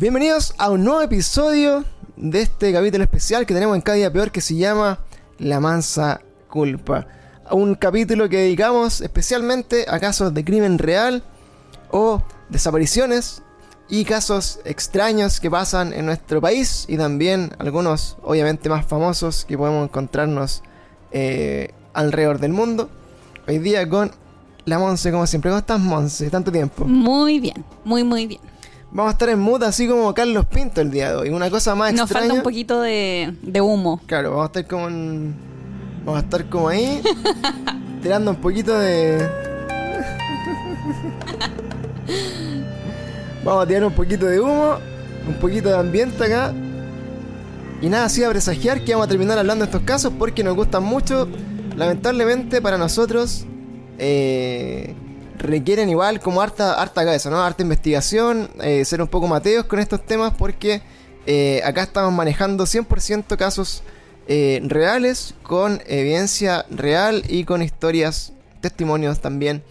Bienvenidos a un nuevo episodio de este capítulo especial que tenemos en cada día peor que se llama La mansa culpa. Un capítulo que dedicamos especialmente a casos de crimen real o desapariciones y casos extraños que pasan en nuestro país y también algunos obviamente más famosos que podemos encontrarnos eh, alrededor del mundo. Hoy día con la Monse como siempre. ¿Cómo estás Monse? Tanto tiempo. Muy bien, muy muy bien. Vamos a estar en mood así como Carlos Pinto el día de hoy. Una cosa más Nos extraña. falta un poquito de, de humo. Claro, vamos a estar como en... Vamos a estar como ahí. tirando un poquito de... vamos a tirar un poquito de humo. Un poquito de ambiente acá. Y nada, así a presagiar que vamos a terminar hablando de estos casos porque nos gustan mucho. Lamentablemente para nosotros... Eh, requieren igual como harta, harta cabeza, ¿no? Harta investigación, eh, ser un poco mateos con estos temas porque eh, acá estamos manejando 100% casos eh, reales, con evidencia real y con historias, testimonios también.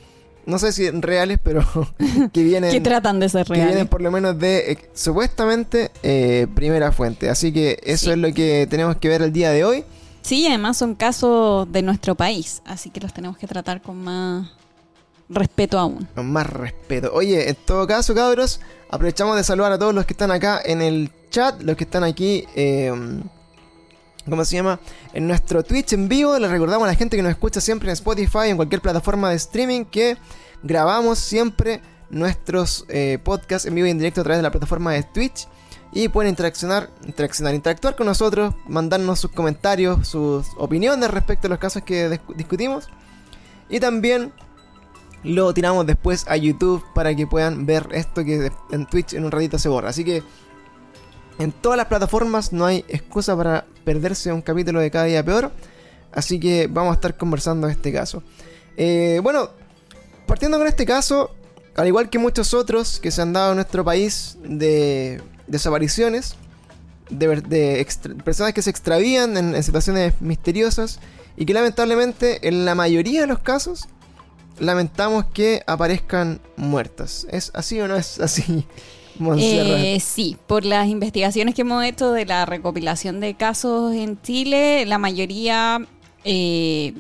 No sé si reales, pero que vienen... que tratan de ser que vienen reales. por lo menos de supuestamente primera fuente. Así que eso Sí. es lo que tenemos que ver el día de hoy. Sí, además son casos de nuestro país, así que los tenemos que tratar con más respeto aún. Más respeto. Oye, en todo caso, cabros, aprovechamos de saludar a todos los que están acá en el chat, los que están aquí, eh, ¿cómo se llama? En nuestro Twitch en vivo. Les recordamos a la gente que nos escucha siempre en Spotify, en cualquier plataforma de streaming, que grabamos siempre nuestros eh, podcasts en vivo y en directo a través de la plataforma de Twitch. Y pueden interaccionar, interaccionar, interactuar con nosotros, mandarnos sus comentarios, sus opiniones respecto a los casos que dis- discutimos. Y también lo tiramos después a YouTube para que puedan ver esto que en Twitch en un ratito se borra. Así que en todas las plataformas no hay excusa para perderse un capítulo de cada día peor. Así que vamos a estar conversando de este caso. Eh, bueno, partiendo con este caso, al igual que muchos otros que se han dado en nuestro país de desapariciones, de, personas que se extravían en situaciones misteriosas y que lamentablemente en la mayoría de los casos lamentamos que aparezcan muertas. ¿Es así o no es así? Eh, sí, por las investigaciones que hemos hecho de la recopilación de casos en Chile, la mayoría eh,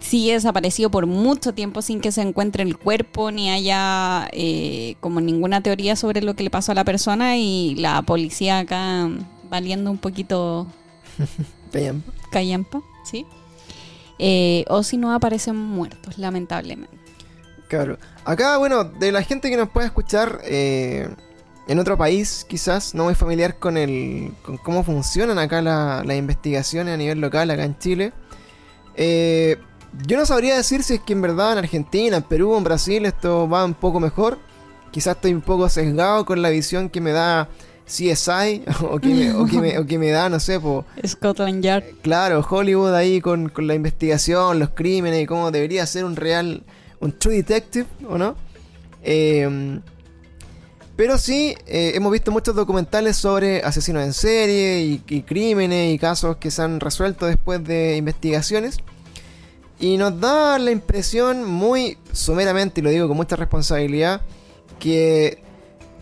sigue desaparecido por mucho tiempo sin que se encuentre el cuerpo ni haya eh, como ninguna teoría sobre lo que le pasó a la persona y la policía acá valiendo un poquito Vean. callampa, ¿sí? Eh, o si no aparecen muertos, lamentablemente. Claro. Acá, bueno, de la gente que nos puede escuchar eh, en otro país, quizás, no muy familiar con el con cómo funcionan acá la- las investigaciones a nivel local, acá en Chile. eh, yo no sabría decir si es que en verdad en Argentina, en Perú, en Brasil esto va un poco mejor. Quizás estoy un poco sesgado con la visión que me da CSI o que me, o que me, o que me da, no sé, po, Scotland Yard. Claro, Hollywood ahí con, con la investigación, los crímenes y cómo debería ser un real, un true detective, ¿o no? Eh, pero sí, eh, hemos visto muchos documentales sobre asesinos en serie y, y crímenes y casos que se han resuelto después de investigaciones. Y nos da la impresión muy sumeramente, y lo digo con mucha responsabilidad, que,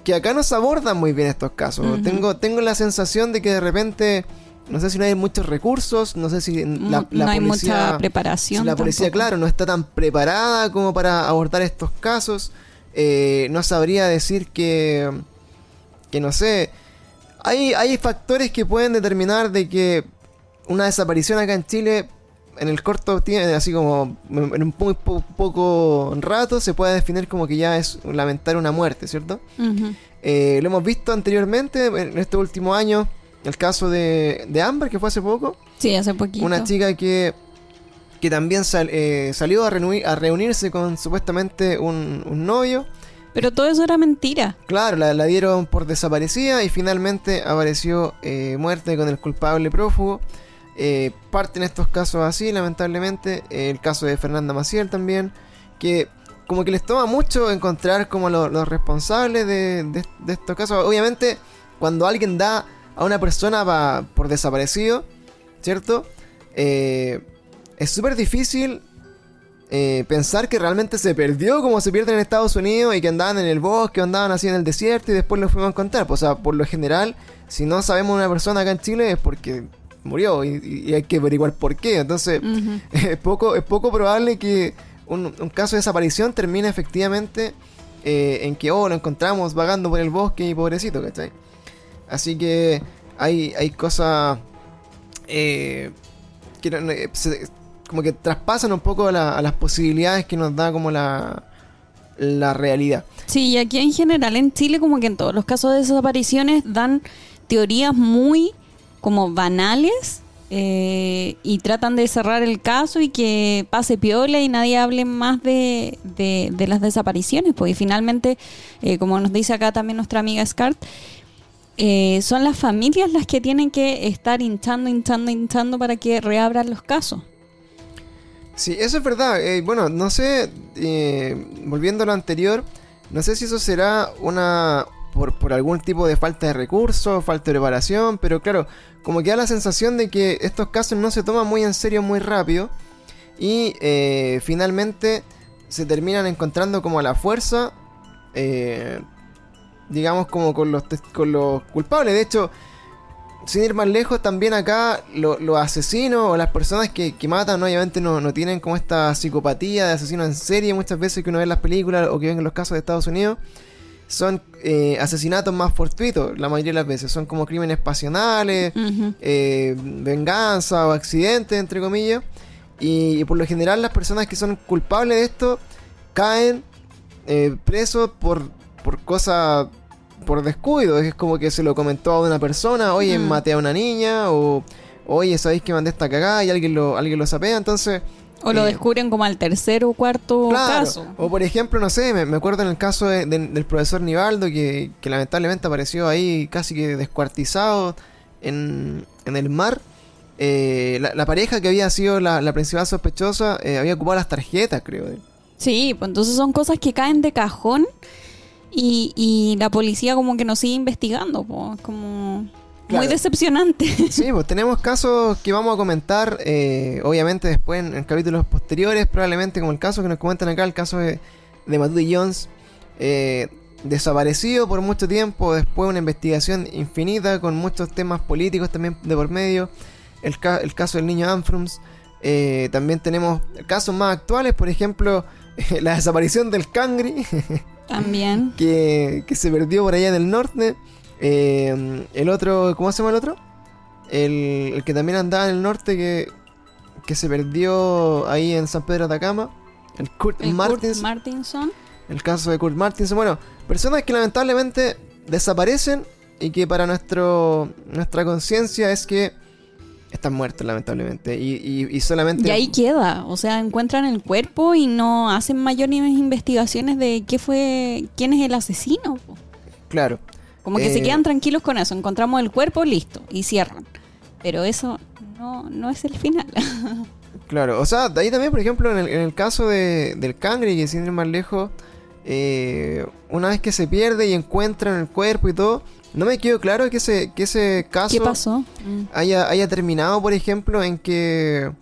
que acá no se abordan muy bien estos casos. Tengo, tengo la sensación de que de repente, no sé si no hay muchos recursos, no sé si la, Mu- la no hay policía, mucha preparación. si la policía, tampoco. claro, no está tan preparada como para abordar estos casos. Eh, no sabría decir que, que no sé, hay, hay factores que pueden determinar de que una desaparición acá en Chile en el corto tiempo, así como en un muy po- poco rato, se puede definir como que ya es lamentar una muerte, ¿cierto? Eh, lo hemos visto anteriormente, en este último año, el caso de, de Amber, que fue hace poco, Sí, hace poquito. una chica que, que también sal- eh, salió a, reunir- a reunirse con supuestamente un, un novio. Pero todo eso era mentira. Claro, la, la dieron por desaparecida y finalmente apareció eh, muerta con el culpable prófugo. Eh, parten estos casos así, lamentablemente. Eh, el caso de Fernanda Maciel también. Que como que les toma mucho encontrar como lo- los responsables de, de- de estos casos. Obviamente, cuando alguien da a una persona pa- por desaparecido, ¿cierto? Eh, es súper difícil eh, pensar que realmente se perdió como se pierde en Estados Unidos y que andaban en el bosque, andaban así en el desierto y después lo fuimos a encontrar. Pues, o sea, por lo general, si no sabemos una persona acá en Chile es porque murió y, hay que averiguar por qué. Entonces, es, poco, es poco probable que un, caso de desaparición termine efectivamente eh, en que, oh, lo encontramos vagando por el bosque y pobrecito, ¿cachai? Así que hay, hay cosas eh, que como que traspasan un poco a las posibilidades que nos da como la, la realidad. Sí, y aquí en general en Chile como que en todos los casos de desapariciones dan teorías muy como banales eh, y tratan de cerrar el caso y que pase piola y nadie hable más de, de, las desapariciones. Pues finalmente, eh, como nos dice acá también nuestra amiga Scart, eh, son las familias las que tienen que estar hinchando, hinchando, hinchando para que reabran los casos. Sí, eso es verdad. bueno, no sé, volviendo a lo anterior, no sé si eso será una, por, algún tipo de falta de recursos, falta de preparación, pero claro, como que da la sensación de que estos casos no se toman muy en serio muy rápido y eh, finalmente se terminan encontrando como a la fuerza, eh, digamos como con los, con los culpables. De hecho, sin ir más lejos, también acá los asesinos o las personas que, matan, obviamente no, no, tienen como esta psicopatía de asesino en serie muchas veces que uno ve en las películas o que ven en los casos de Estados Unidos son eh, asesinatos más fortuitos la mayoría de las veces. Son como crímenes pasionales, eh, venganza o accidentes, entre comillas. Y, por lo general las personas que son culpables de esto caen eh, presos por, por cosas, por descuido. Es como que se lo comentó a una persona, oye, maté a una niña, o oye, ¿sabéis que mandé esta cagada? Y alguien lo, alguien lo sapea. Entoncer o lo descubren como al tercer o cuarto caso. O por ejemplo, no sé, me, acuerdo en el caso del profesor Nivaldo, que, lamentablemente apareció ahí casi que descuartizado en, el mar. Eh, la, pareja que había sido la, principal sospechosa eh, había ocupado las tarjetas, creo. Sí, pues entonces son cosas que caen de cajón y, y la policía como que nos sigue investigando, pues como... Muy decepcionante. Sí, pues tenemos casos que vamos a comentar, eh, obviamente después en, capítulos posteriores, probablemente como el caso que nos comentan acá, el caso de, de Jones, eh, desaparecido por mucho tiempo, después una investigación infinita con muchos temas políticos también de por medio, el, el caso del niño Anfrums, eh, también tenemos casos más actuales, por ejemplo, la desaparición del Cangri. También. que, que se perdió por allá en el norte. Eh, el otro, ¿cómo se llama el otro? El, que también andaba en el norte que, que se perdió ahí en San Pedro de Atacama. El Kurt, Martinson. El caso de Kurt Martinson. Bueno, personas que lamentablemente desaparecen y que para nuestro nuestra conciencia es que están muertos lamentablemente y, y, solamente y ahí queda o sea encuentran el cuerpo y no hacen mayores investigaciones de qué fue quién es el asesino claro como que se eh, quedan tranquilos con eso, encontramos el cuerpo, listo, y cierran. Pero eso no, no es el final. claro, o sea, de ahí también, por ejemplo, en el, caso de, del cangre, que sin ir más lejos, eh, una vez que se pierde y encuentran el cuerpo y todo, no me quedó claro que ese, que ese caso pasó? Mm. Haya, haya terminado, por ejemplo, en que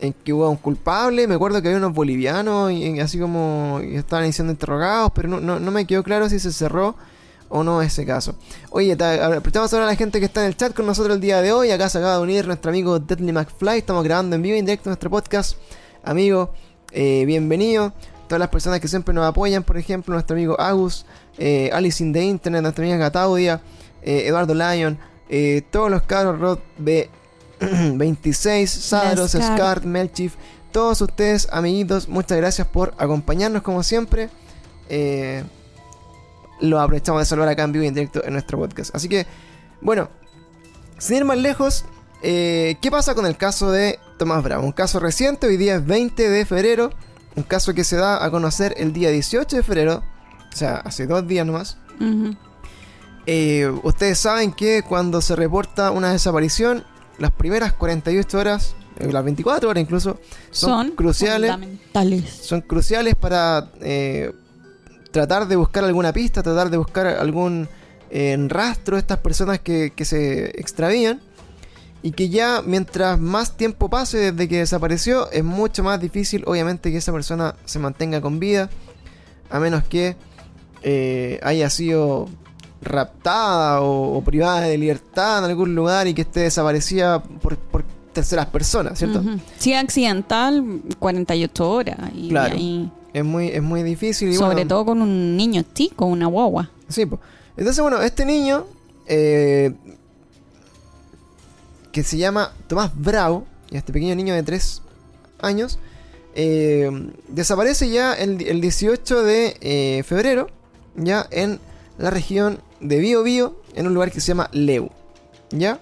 en que hubo un culpable. Me acuerdo que había unos bolivianos y, así como estaban siendo interrogados, pero no, no, no, me quedó claro si se cerró o no ese caso. Oye, prestamos ahora a la gente que está en el chat con nosotros el día de hoy. Acá se acaba de unir nuestro amigo Deadly McFly. Estamos grabando en vivo y en directo nuestro podcast. Amigo, eh, bienvenido. Todas las personas que siempre nos apoyan, por ejemplo, nuestro amigo Agus, eh, Alice in the Internet, nuestra amiga Gataudia, eh, Eduardo Lyon, todos los caros Rod B26, Sadros, Scar, Melchief, todos ustedes, amiguitos, muchas gracias por acompañarnos como siempre. Eh, lo aprovechamos de salvar acá en vivo y en directo en nuestro podcast. Así que, bueno, sin ir más lejos, eh, ¿qué pasa con el caso de Tomás Bravo? Un caso reciente, hoy día es 20 de febrero, un caso que se da a conocer el día 18 de febrero, o sea, hace dos días nomás. Eh, ustedes saben que cuando se reporta una desaparición, las primeras 48 horas, eh, las 24 horas incluso, son, cruciales. Son cruciales para tratar de buscar alguna pista, tratar de buscar algún eh, rastro de estas personas que, se extravían. y que ya mientras más tiempo pase desde que desapareció, es mucho más difícil, obviamente, que esa persona se mantenga con vida, a menos que eh, haya sido raptada o, privada de libertad en algún lugar y que esté desaparecida por, terceras personas, ¿cierto? Si accidental, 48 horas. Y claro. Es, muy, es muy difícil. sobre todo con un niño chico, una guagua. Sí, pues. Entonces, bueno, este niño, eh, que se llama Tomás Bravo, y este pequeño niño de 3 años, eh, desaparece ya el, 18 de eh, febrero, ya en la región de Bio Bio, en un lugar que se llama Leu, ¿ya?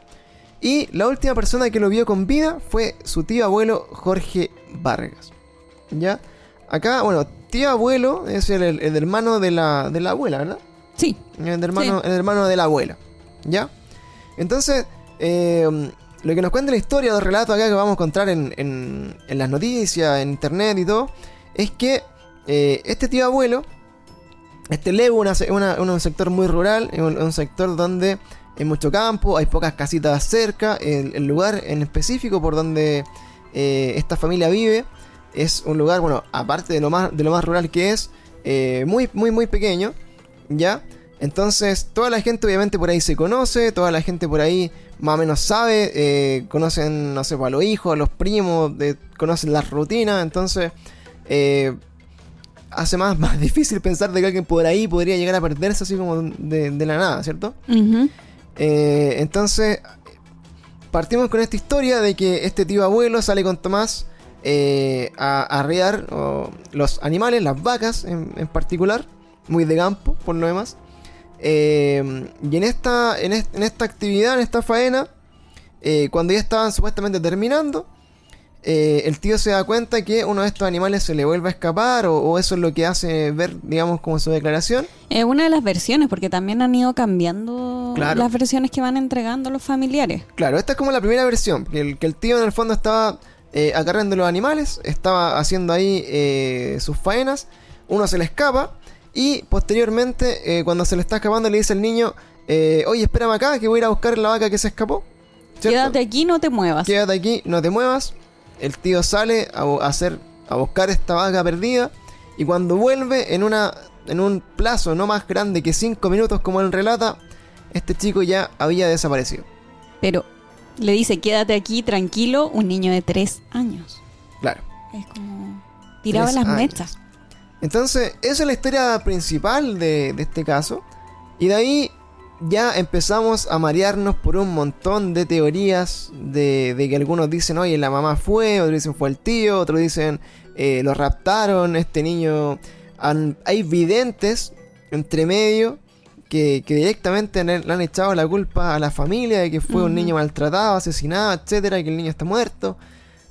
Y la última persona que lo vio con vida fue su tío abuelo Jorge Vargas, ¿ya? Acá, bueno, tío abuelo es el, hermano de la, de la, abuela, ¿verdad? Sí. El hermano, el hermano de la abuela, ¿ya? Entonces, eh, lo que nos cuenta la historia, los relatos acá que vamos a encontrar en, en, las noticias, en internet y todo, es que eh, este tío abuelo, este Levo, es un sector muy rural, es un, sector donde hay mucho campo, hay pocas casitas cerca, el, lugar en específico por donde eh, esta familia vive es un lugar, bueno, aparte de lo más, de lo más rural que es, eh, muy, muy, muy pequeño, ¿ya? Entonces, toda la gente obviamente por ahí se conoce, toda la gente por ahí más o menos sabe, eh, conocen, no sé, pues, a los hijos, a los primos, conocen las rutinas, entonces eh, hace más, más difícil pensar de que alguien por ahí podría llegar a perderse así como de, la nada, ¿cierto? Eh, entonces, partimos con esta historia de que este tío abuelo sale con Tomás a arrear los animales, las vacas en, en particular, muy de campo por lo demás. Eh, y en esta, en, esta actividad, en esta faena, eh, cuando ya estaban supuestamente terminando, eh, el tío se da cuenta que uno de estos animales se le vuelve a escapar o, eso es lo que hace ver, digamos, como su declaración. Es una de las versiones, porque también han ido cambiando las versiones que van entregando los familiares. Claro, esta es como la primera versión, que el, que el tío en el fondo estaba agarrando los animales, estaba haciendo ahí sus faenas, uno se le escapa y posteriormente, eh, cuando se le está escapando, le dice el niño, eh, oye, espérame acá, que voy a ir a buscar la vaca que se escapó. Quédate aquí, no te muevas. Quédate aquí, no te muevas. El tío sale a, hacer, a buscar esta vaca perdida. Y cuando vuelve, en, una, en un plazo no más grande que 5 minutos como él relata, este chico ya había desaparecido. Pero le dice, quédate aquí tranquilo, un niño de 3 años. Claro. Es como... Tiraba las mechas. Entonces, esa es la historia principal de, este caso. Y de ahí ya empezamos a marearnos por un montón de teorías de, que algunos dicen, oye, la mamá fue, otros dicen fue el tío, otros dicen eh, lo raptaron, este niño... hay videntes entre medio que, directamente le, han echado la culpa a la familia de que fue un niño maltratado, asesinado, etcétera, y que el niño está muerto.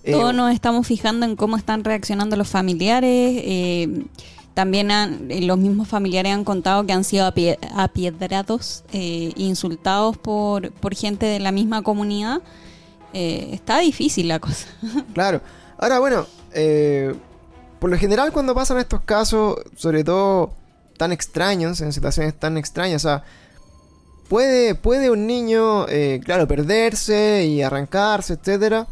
Todos eh, nos estamos fijando en cómo están reaccionando los familiares. Eh, también eh, los mismos familiares han contado que han sido apiedrados, insultados por, por gente de la misma comunidad. está difícil la cosa. Claro. Ahora, bueno, por lo general cuando pasan estos casos, sobre todo tan extraños, en situaciones tan extrañas, o sea, puede, puede un niño, claro, perderse y arrancarse, etcétera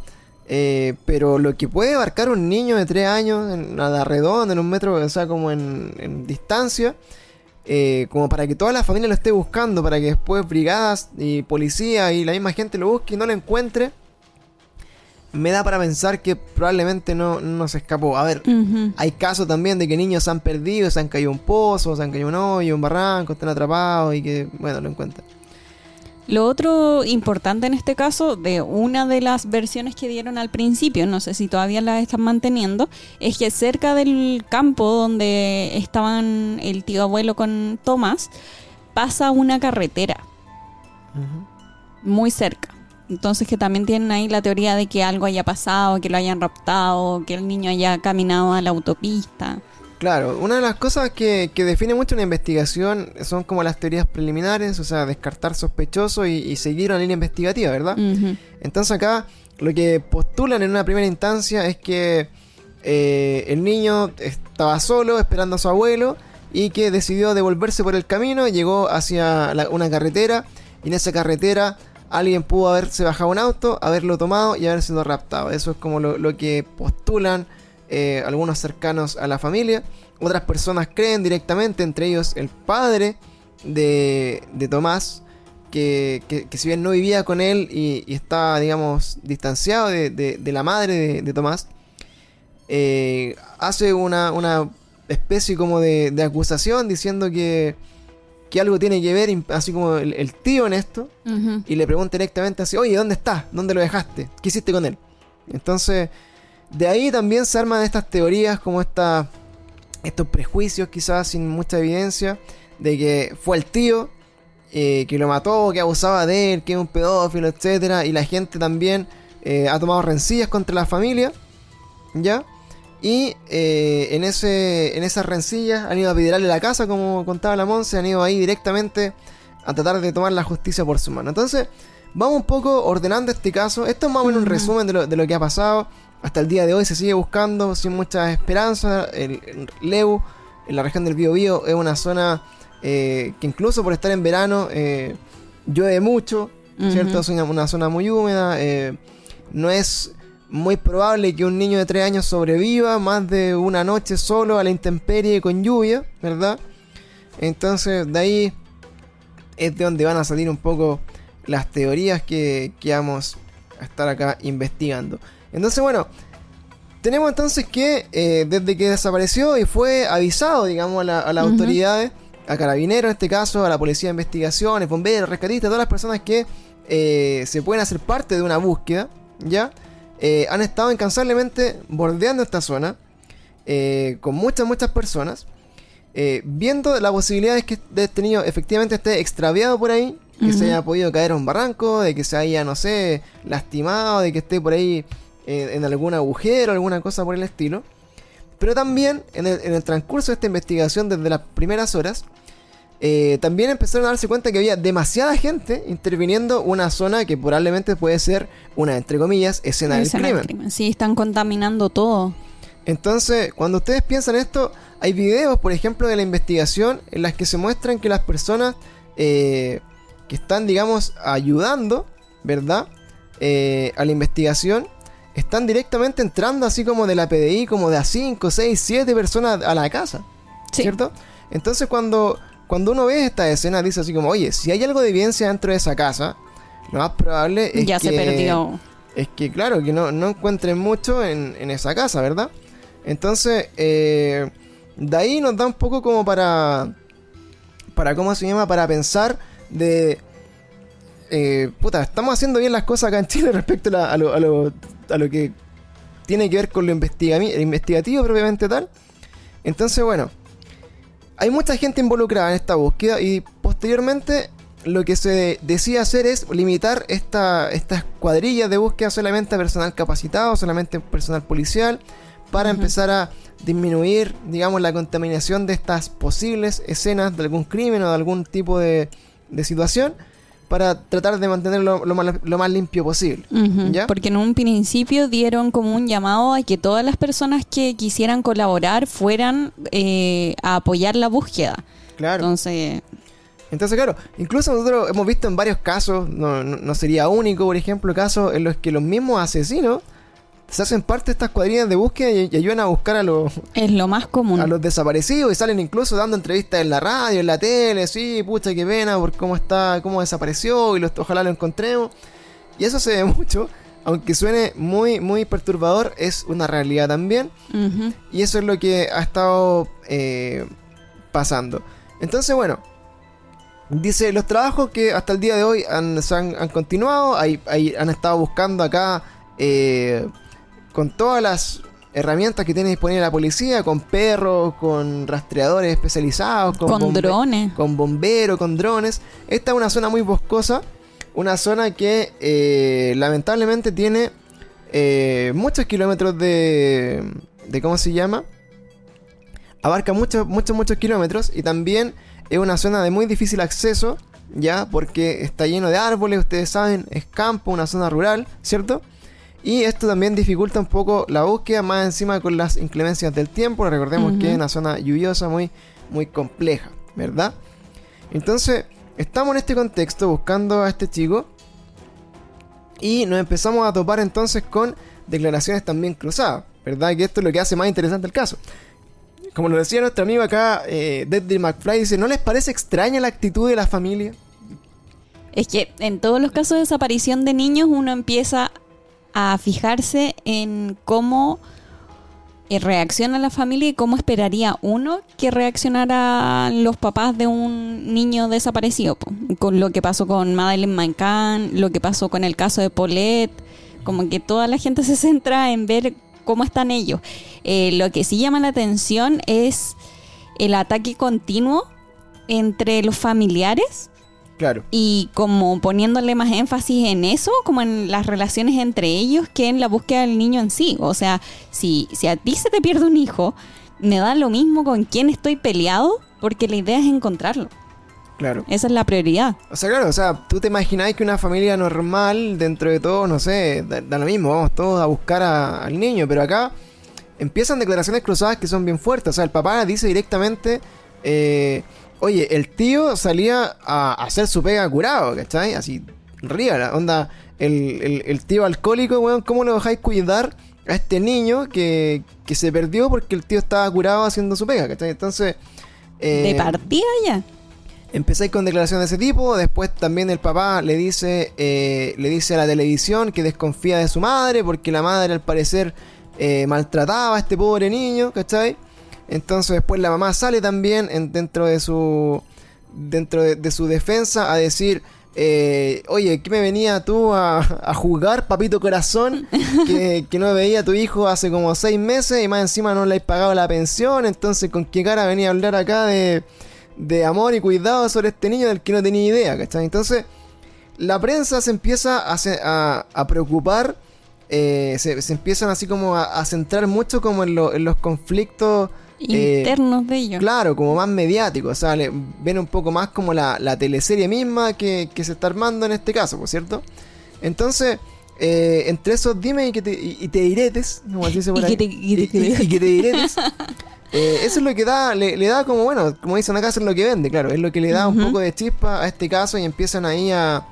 eh, pero lo que puede abarcar un niño de 3 años en, a la redonda, en un metro, o sea, como en, distancia, eh, como para que toda la familia lo esté buscando, para que después brigadas y policía y la misma gente lo busque y no lo encuentre, me da para pensar que probablemente no, se escapó. A ver, hay casos también de que niños se han perdido, se han caído un pozo, se han caído un hoyo, un barranco, están atrapados y que, bueno, lo encuentran. Lo otro importante en este caso, de una de las versiones que dieron al principio, no sé si todavía la están manteniendo, es que cerca del campo donde estaban el tío abuelo con Tomás, pasa una carretera. Muy cerca. Entonces que también tienen ahí la teoría de que algo haya pasado, que lo hayan raptado, que el niño haya caminado a la autopista. Claro, una de las cosas que, define mucho una investigación son como las teorías preliminares, o sea, descartar sospechosos y, seguir una línea investigativa, ¿verdad? Entonces acá lo que postulan en una primera instancia es que eh, el niño estaba solo esperando a su abuelo y que decidió devolverse por el camino, llegó hacia una carretera y en esa carretera alguien pudo haberse bajado un auto, haberlo tomado y haberse sido raptado. Eso es como lo, que postulan eh, algunos cercanos a la familia. Otras personas creen directamente, entre ellos el padre de, de Tomás, que, si bien no vivía con él y, estaba, digamos, distanciado de, la madre de, Tomás, eh, hace una, una, especie como de, acusación diciendo que, que, algo tiene que ver, así como el, tío en esto, y le pregunta directamente así, oye, ¿dónde está? ¿Dónde lo dejaste? ¿Qué hiciste con él? Entonces, de ahí también se arman estas teorías como esta, estos prejuicios quizás sin mucha evidencia de que fue el tío eh, que lo mató, que abusaba de él, que es un pedófilo, etcétera, y la gente también eh, ha tomado rencillas contra la familia, ¿ya? Y eh, en, ese, en esas rencillas han ido a pedirle la casa, como contaba la Monse, han ido ahí directamente a tratar de tomar la justicia por su mano. Entonces, vamos un poco ordenando este caso. Esto es más o menos un resumen de lo, de lo que ha pasado. Hasta el día de hoy se sigue buscando sin mucha esperanza. El, el Leu, en la región del Biobío, es una zona eh, que incluso por estar en verano eh, llueve mucho, ¿cierto? Es una, zona muy húmeda, eh, no es muy probable que un niño de 3 años sobreviva más de una noche solo a la intemperie con lluvia, ¿verdad? Entonces de ahí es de donde van a salir un poco las teorías que, vamos a estar acá investigando. Entonces bueno, tenemos entonces que desde que desapareció y fue avisado, digamos, a, las autoridades, a carabineros en este caso, a la policía de investigaciones, bomberos, rescatistas, todas las personas que eh, se pueden hacer parte de una búsqueda, ¿ya? Eh, han estado incansablemente bordeando esta zona eh, con muchas, muchas personas, viendo la posibilidad de que este niño efectivamente esté extraviado por ahí, que se haya podido caer a un barranco, de que se haya, no sé, lastimado, de que esté por ahí en algún agujero, alguna cosa por el estilo. Pero también en el, transcurso de esta investigación desde las primeras horas, eh, también empezaron a darse cuenta que había demasiada gente interviniendo una zona que probablemente puede ser una, entre comillas, escena, del, crimen. Sí, están contaminando todo. Entonces, cuando ustedes piensan esto, hay videos, por ejemplo, de la investigación en las que se muestran que las personas eh, que están, digamos, ayudando, ¿verdad? Eh, a la investigación, están directamente entrando así como de la PDI, como de a 5, 6, 7 personas a la casa. ¿Cierto? Entonces cuando, cuando uno ve esta escena dice así como, oye, si hay algo de evidencia dentro de esa casa, lo más probable es ya que... se perdió. Es que claro, que no, no encuentren mucho en, en, esa casa, ¿verdad? Entonces, eh, de ahí nos da un poco como para... Para, ¿cómo se llama? Para pensar de... Eh, puta, estamos haciendo bien las cosas acá en Chile respecto a, lo, a, lo, a lo que tiene que ver con lo investigativo propiamente tal. Entonces, bueno, hay mucha gente involucrada en esta búsqueda y posteriormente lo que se decía hacer es limitar esta, estas cuadrillas de búsqueda solamente a personal capacitado, solamente personal policial, para empezar a disminuir, digamos, la contaminación de estas posibles escenas de algún crimen o de algún tipo de, de situación para tratar de mantenerlo lo, más, limpio posible. Porque en un principio dieron como un llamado a que todas las personas que quisieran colaborar fueran eh, a apoyar la búsqueda. Claro. Entonces... Entonces, claro, incluso nosotros hemos visto en varios casos, no, no sería único, por ejemplo, casos en los que los mismos asesinos se hacen parte de estas cuadrillas de búsqueda y, ayudan a buscar a los... Es lo más común. A los desaparecidos y salen incluso dando entrevistas en la radio, en la tele, sí, pucha, qué pena por cómo está, cómo desapareció y los, ojalá lo encontremos. Y eso se ve mucho, aunque suene muy, muy perturbador, es una realidad también. Y eso es lo que ha estado eh, pasando. Entonces, bueno, dice, los trabajos que hasta el día de hoy han, han, continuado, han estado buscando acá... Eh, con todas las herramientas que tiene disponible la policía, con perros, con rastreadores especializados, con, drones, con bomberos, con drones. Esta es una zona muy boscosa, una zona que eh, lamentablemente tiene eh, muchos kilómetros de, de, ¿cómo se llama? Abarca muchos, muchos, muchos kilómetros y también es una zona de muy difícil acceso, ya, porque está lleno de árboles, ustedes saben, es campo, una zona rural, ¿cierto? Y esto también dificulta un poco la búsqueda, más encima con las inclemencias del tiempo. Recordemos que es una zona lluviosa muy, muy compleja, ¿verdad? Entonces, estamos en este contexto buscando a este chico. Y nos empezamos a topar entonces con declaraciones también cruzadas, ¿verdad? Que esto es lo que hace más interesante el caso. Como lo decía nuestro amigo acá, eh, Deadly McFly, dice, ¿no les parece extraña la actitud de la familia? Es que en todos los casos de desaparición de niños uno empieza a fijarse en cómo eh, reacciona la familia y cómo esperaría uno que reaccionaran los papás de un niño desaparecido. Con lo que pasó con Madeleine McCann, lo que pasó con el caso de Paulette, como que toda la gente se centra en ver cómo están ellos. Eh, lo que sí llama la atención es el ataque continuo entre los familiares Claro. y como poniéndole más énfasis en eso, como en las relaciones entre ellos, que en la búsqueda del niño en sí. O sea, si, si a ti se te pierde un hijo, me da lo mismo con quién estoy peleado, porque la idea es encontrarlo. Claro. Esa es la prioridad. O sea, claro, o sea, tú te imagináis que una familia normal, dentro de todo, no sé, da, da lo mismo, vamos todos a buscar a- al niño, pero acá empiezan declaraciones cruzadas que son bien fuertes. O sea, el papá dice directamente, eh, oye, el tío salía a hacer su pega curado, ¿cachai? Así, ría, la onda, el, el- el tío alcohólico, weón, ¿cómo lo dejáis cuidar a este niño que, que se perdió porque el tío estaba curado haciendo su pega, ¿cachai? Entonces... De eh, partida ya. Empezáis con declaraciones de ese tipo, después también el papá le dice, eh, le dice a la televisión que desconfía de su madre, porque la madre al parecer eh, maltrataba a este pobre niño, ¿cachai? Entonces después la mamá sale también en- dentro de su dentro de, de su defensa a decir, eh, oye, ¿qué me venía tú a, a juzgar, papito corazón? Que, que no veía a tu hijo hace como seis meses y más encima no le has pagado la pensión, entonces con qué cara venía a hablar acá de, de amor y cuidado sobre este niño del que no tenía idea, ¿cachai? Entonces la prensa se empieza a, se- a- a preocupar, eh, se, se empiezan así como a, a centrar mucho como en, lo- en los conflictos eh, Internos de ellos. Claro, como más mediático, o sea, le- ven un poco más como la, la teleserie misma que, que se está armando en este caso, ¿por cierto? Entonces, eh, entre esos dime y, que te, y, y te diretes, como se dice por Y ahí, que te- y que te diretes, eh, eso es lo que da, le, le da como, bueno, como dicen acá, eso es lo que vende, claro, es lo que le da un poco de chispa a este caso y empiezan ahí a,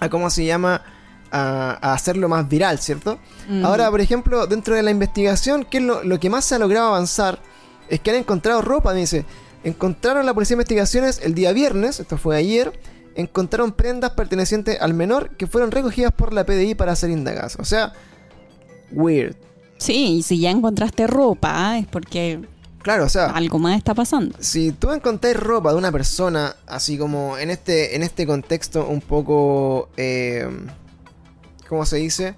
a ¿cómo se llama? A, a hacerlo más viral, ¿cierto? Mm. Ahora, por ejemplo, dentro de la investigación, ¿qué es lo, lo que más se ha logrado avanzar? Es que han encontrado ropa, me dice. Encontraron la policía de investigaciones el día viernes, esto fue ayer, encontraron prendas pertenecientes al menor que fueron recogidas por la PDI para ser indagadas. O sea, weird. Sí, y si ya encontraste ropa, es porque Claro, o sea, algo más está pasando. si tú encontrás ropa de una persona, así como en este, en este contexto un poco, eh, ¿cómo se dice?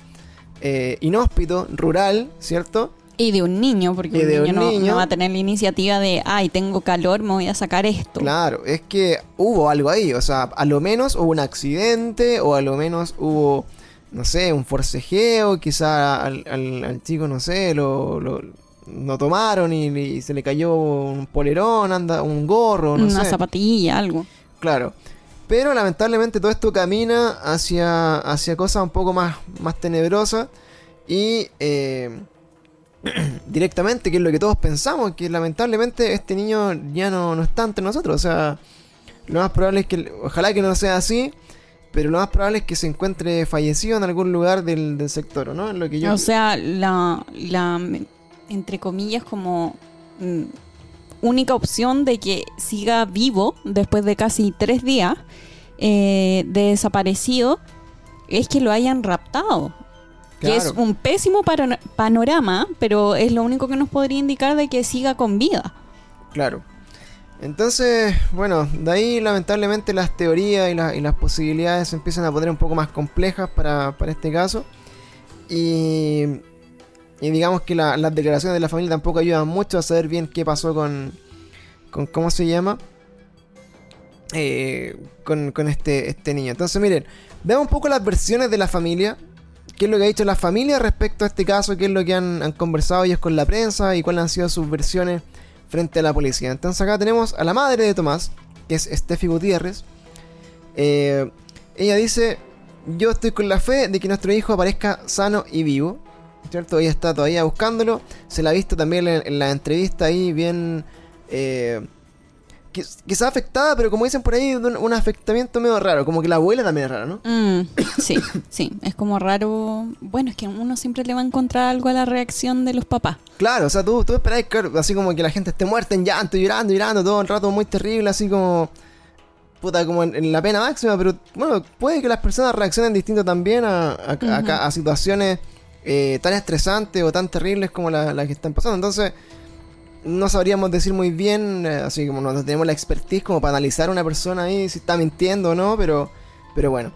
Eh, inhóspito, rural, ¿cierto? Y de un niño, porque un de niño, un no, niño. no va a tener la iniciativa de, ay, tengo calor, me voy a sacar esto. Claro, es que hubo algo ahí, o sea, a lo menos hubo un accidente o a lo menos hubo, no sé, un forcejeo, quizá al, al- al chico, no sé, lo, lo, lo tomaron y, y se le cayó un polerón, anda, un gorro, no Una sé. zapatilla, algo. Claro. Pero lamentablemente todo esto camina hacia, hacia cosas un poco más, más tenebrosas y eh, directamente, que es lo que todos pensamos, que lamentablemente este niño ya no, no está entre nosotros. O sea, lo más probable es que, ojalá que no sea así, pero lo más probable es que se encuentre fallecido en algún lugar del, del sector, ¿no? En lo que yo... O sea, la, la, entre comillas, como mm, única opción de que siga vivo después de casi tres días eh, de desaparecido es que lo hayan raptado. Que es un pésimo panorama, pero es lo único que nos podría indicar de que siga con vida. Claro. Entonces, bueno, de ahí lamentablemente las teorías y, la- y las posibilidades se empiezan a poner un poco más complejas para, para este caso. Y, y digamos que la- las declaraciones de la familia tampoco ayudan mucho a saber bien qué pasó con, con ¿cómo se llama? Eh, con, con este, este niño. Entonces, miren, veamos un poco las versiones de la familia. ¿Qué es lo que ha dicho la familia respecto a este caso? ¿Qué es lo que han, han conversado ellos con la prensa? ¿Y cuáles han sido sus versiones frente a la policía? Entonces acá tenemos a la madre de Tomás, que es Steffi Gutiérrez. Eh, ella dice, yo estoy con la fe de que nuestro hijo aparezca sano y vivo. ¿Cierto? Ella está todavía buscándolo. Se la ha visto también en, en la entrevista ahí bien... eh, quizá afectada, pero como dicen por ahí, un, un afectamiento medio raro. Como que la abuela también es rara, ¿no? Mm, sí, sí, es como raro. Bueno, es que uno siempre le va a encontrar algo a la reacción de los papás. Claro, o sea, tú, tú esperás, claro, así como que la gente esté muerta en llanto, llorando, llorando, todo el rato muy terrible, así como. Puta, como en, en la pena máxima, pero bueno, puede que las personas reaccionen distinto también a, a, a- Ujú. a situaciones eh, tan estresantes o tan terribles como las las que están pasando. Entonces, no sabríamos decir muy bien, eh, así como no tenemos la expertise como para analizar a una persona ahí si está mintiendo o no, pero, pero bueno.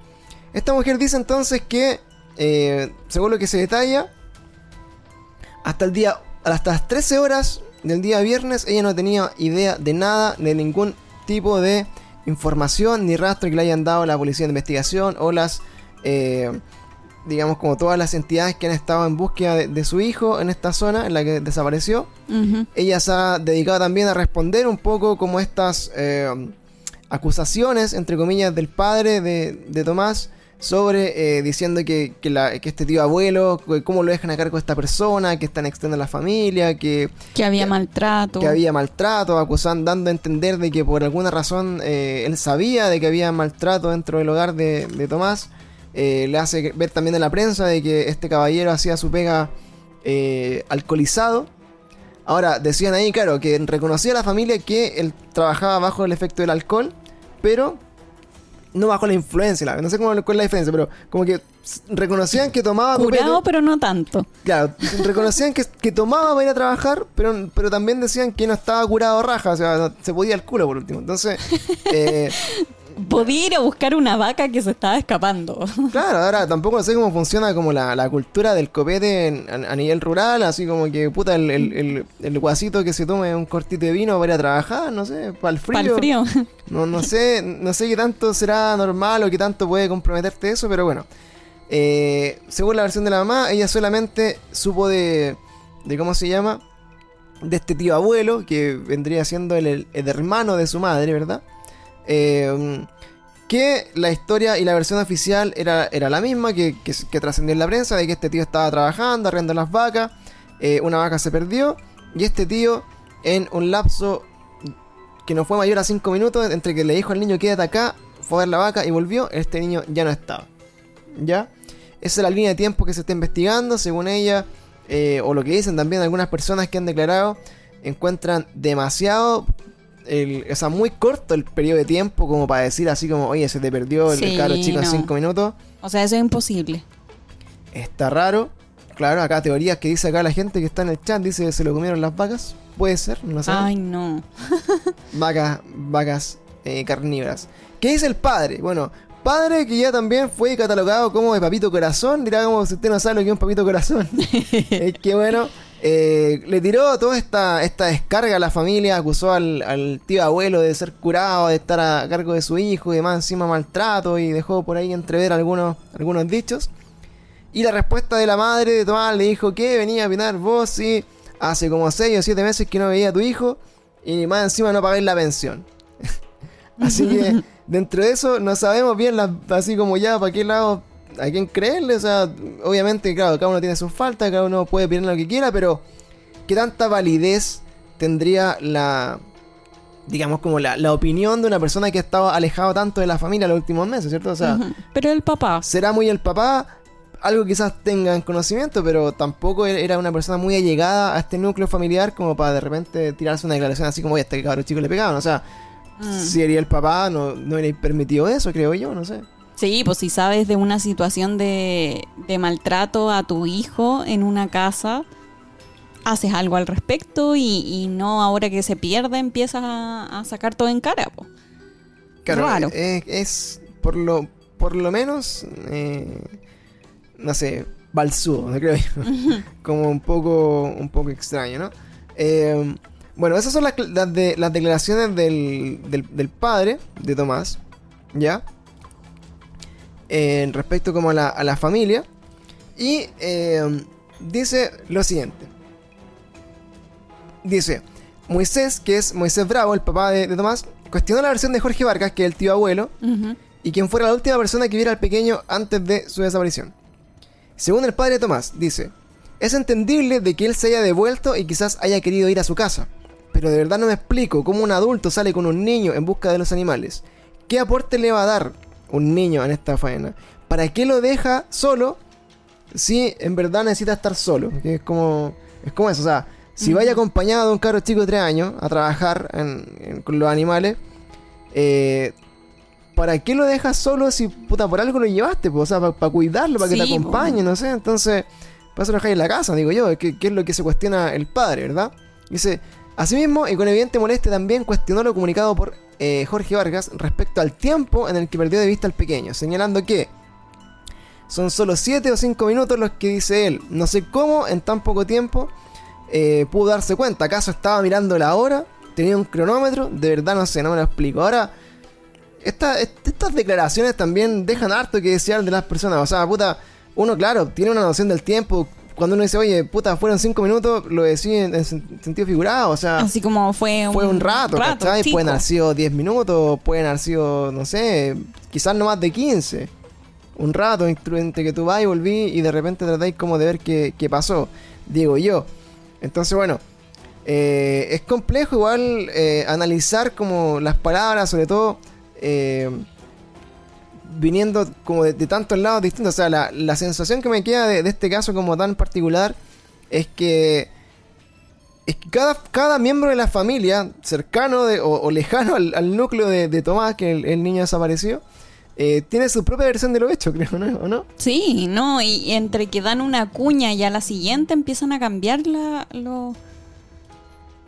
Esta mujer dice entonces que, eh, según lo que se detalla, hasta el día, hasta las 13 horas del día viernes, ella no tenía idea de nada, de ningún tipo de información ni rastro que le hayan dado la policía de investigación o las, digamos, como todas las entidades que han estado en búsqueda de, de su hijo en esta zona en la que desapareció. Ella se ha dedicado también a responder un poco como estas eh, acusaciones, entre comillas, del padre de, de Tomás sobre eh, diciendo que, que la- que este tío abuelo, que cómo lo dejan a cargo esta persona, que están extendiendo la familia, que, Que había maltrato. que había maltrato, acusando, dando a entender de que por alguna razón eh, él sabía de que había maltrato dentro del hogar de, de Tomás. Eh, le hace ver también en la prensa de que este caballero hacía su pega eh, alcoholizado. Ahora, decían ahí, claro, que reconocía a la familia que él trabajaba bajo el efecto del alcohol, pero no bajo la influencia. la- No sé cómo, cuál es la diferencia, pero como que reconocían que tomaba. Curado, pero no tanto. Claro, reconocían que, que tomaba para ir a trabajar, pero, pero también decían que no estaba curado raja, o sea, se podía el culo por último. Entonces, eh, Podía ir a buscar una vaca que se estaba escapando. claro, ahora tampoco sé cómo funciona como la, la cultura del copete en- a, a nivel rural, así como que puta el, el, el- el guasito que se tome un cortito de vino para ir a trabajar, no sé, para el frío. Para el frío. No, no sé, no sé qué tanto será normal o qué tanto puede comprometerte eso, pero bueno. Eh, según la versión de la mamá, ella solamente supo de, de cómo se llama, de este tío abuelo, que vendría siendo el, el- el hermano de su madre, ¿verdad? Eh, que la historia y la versión oficial era, era la misma que, que, que trascendió en la prensa, de que este tío estaba trabajando, arrendando las vacas, eh, una vaca se perdió, y este tío en un lapso que no fue mayor a 5 minutos, entre que le dijo al niño quédate acá, fue a ver la vaca y volvió, este niño ya no estaba. ¿Ya? Esa es la línea de tiempo que se está investigando, según ella, eh, o lo que dicen también algunas personas que han declarado, encuentran demasiado, el, o sea, muy corto el periodo de tiempo como para decir así como, oye, se te perdió el Sí, cabro chico en. 5 minutos. O sea, eso es imposible. Está raro. Claro, acá teorías que dice acá la gente que está en el chat, dice se lo comieron las vacas. Puede ser, no sé. Ay, no. vacas, vacas eh, carnívoras. ¿Qué dice el padre? Bueno, padre que ya también fue catalogado como de papito corazón. Dirá como si usted no sabe lo que es un papito corazón. es que bueno, eh, le tiró toda esta, esta descarga a la familia, acusó al, al tío abuelo de ser curado, de estar a cargo de su hijo y demás, encima maltrato y dejó por ahí entrever algunos, algunos dichos. Y la respuesta de la madre de Tomás le dijo que venía a opinar vos si hace como 6 o 7 meses que no veía a tu hijo y más encima no pagáis la pensión. así que dentro de eso no sabemos bien la- así como ya para qué lado a quién creerle. O sea, obviamente, claro, cada uno tiene sus faltas, cada uno puede opinar lo que quiera, pero ¿qué tanta validez tendría la, digamos, como la, la opinión de una persona que ha estado alejado tanto de la familia los últimos meses, ¿cierto? O sea. Pero el papá. será muy el papá, algo quizás tenga en conocimiento, pero tampoco e- era una persona muy allegada a este núcleo familiar como para de repente tirarse una declaración así como, oye, este cabrón chico le pegaban. O sea, Mm. si sería el papá, no, no le permitió eso, creo yo, no sé. Sí, pues si sabes de una situación de, de maltrato a tu hijo en una casa, haces algo al respecto y, y no ahora que se pierde empiezas a, a sacar todo en cara. po. Claro, Raro. Es, es por lo por lo menos, eh, no sé, balsudo, ¿no creo yo. Como un poco, un poco extraño, ¿no? Eh, bueno, esas son las, las de, las declaraciones del, del, del padre de Tomás, ¿ya? En respecto como a la, a la familia. Y eh, dice lo siguiente. Dice, Moisés, que es Moisés Bravo, el papá de, de Tomás, cuestionó la versión de Jorge Vargas, que es el tío abuelo, y quien fuera la última persona que viera al pequeño antes de su desaparición. Según el padre de Tomás, dice, es entendible de que él se haya devuelto y quizás haya querido ir a su casa, Pero de verdad no me explico cómo un adulto sale con un niño en busca de los animales. ¿Qué aporte le va a dar un niño en esta faena? ¿Para qué lo deja solo si en verdad necesita estar solo? Que es como, es como eso, o sea, si vaya acompañado de un caro chico de 3 años a trabajar con los animales, eh, ¿para qué lo dejas solo si puta por algo lo llevaste? o sea, para cuidarlo, para que te acompañe, no sé. Entonces, para eso lo dejáis en la casa, digo yo, que, es lo que se cuestiona el padre, ¿verdad? Dice, asimismo, y con evidente molestia también cuestionó lo comunicado por eh, Jorge Vargas respecto al tiempo en el que perdió de vista al pequeño, señalando que son solo 7 o 5 minutos los que dice él. No sé cómo en tan poco tiempo eh, pudo darse cuenta. ¿Acaso estaba mirando la hora? ¿Tenía un cronómetro? De verdad no sé, no me lo explico. Ahora, estas declaraciones también dejan harto que desear de las personas. O sea, puta, uno, claro, tiene una noción del tiempo. Cuando uno dice, oye, puta, fueron cinco minutos, lo decía en, sentido figurado, o sea... Así como fue un, fue un rato, ¿cachai? Pueden haber sido 10 minutos, pueden haber sido, no sé, quizás no más de 15. Un rato entre que tú vas y volví y de repente tratáis como de ver qué, qué pasó, digo yo. Entonces, bueno, eh, es complejo igual eh, analizar como las palabras, sobre todo eh, viniendo como de, tantos lados distintos. O sea, la, sensación que me queda de, este caso como tan particular es que, es que cada, cada miembro de la familia, cercano o, lejano al, núcleo de, Tomás, que el, niño desapareció, tiene su propia versión de lo hecho, creo, ¿no? ¿O no? Sí, no, y entre que dan una cuña y a la siguiente empiezan a cambiar la,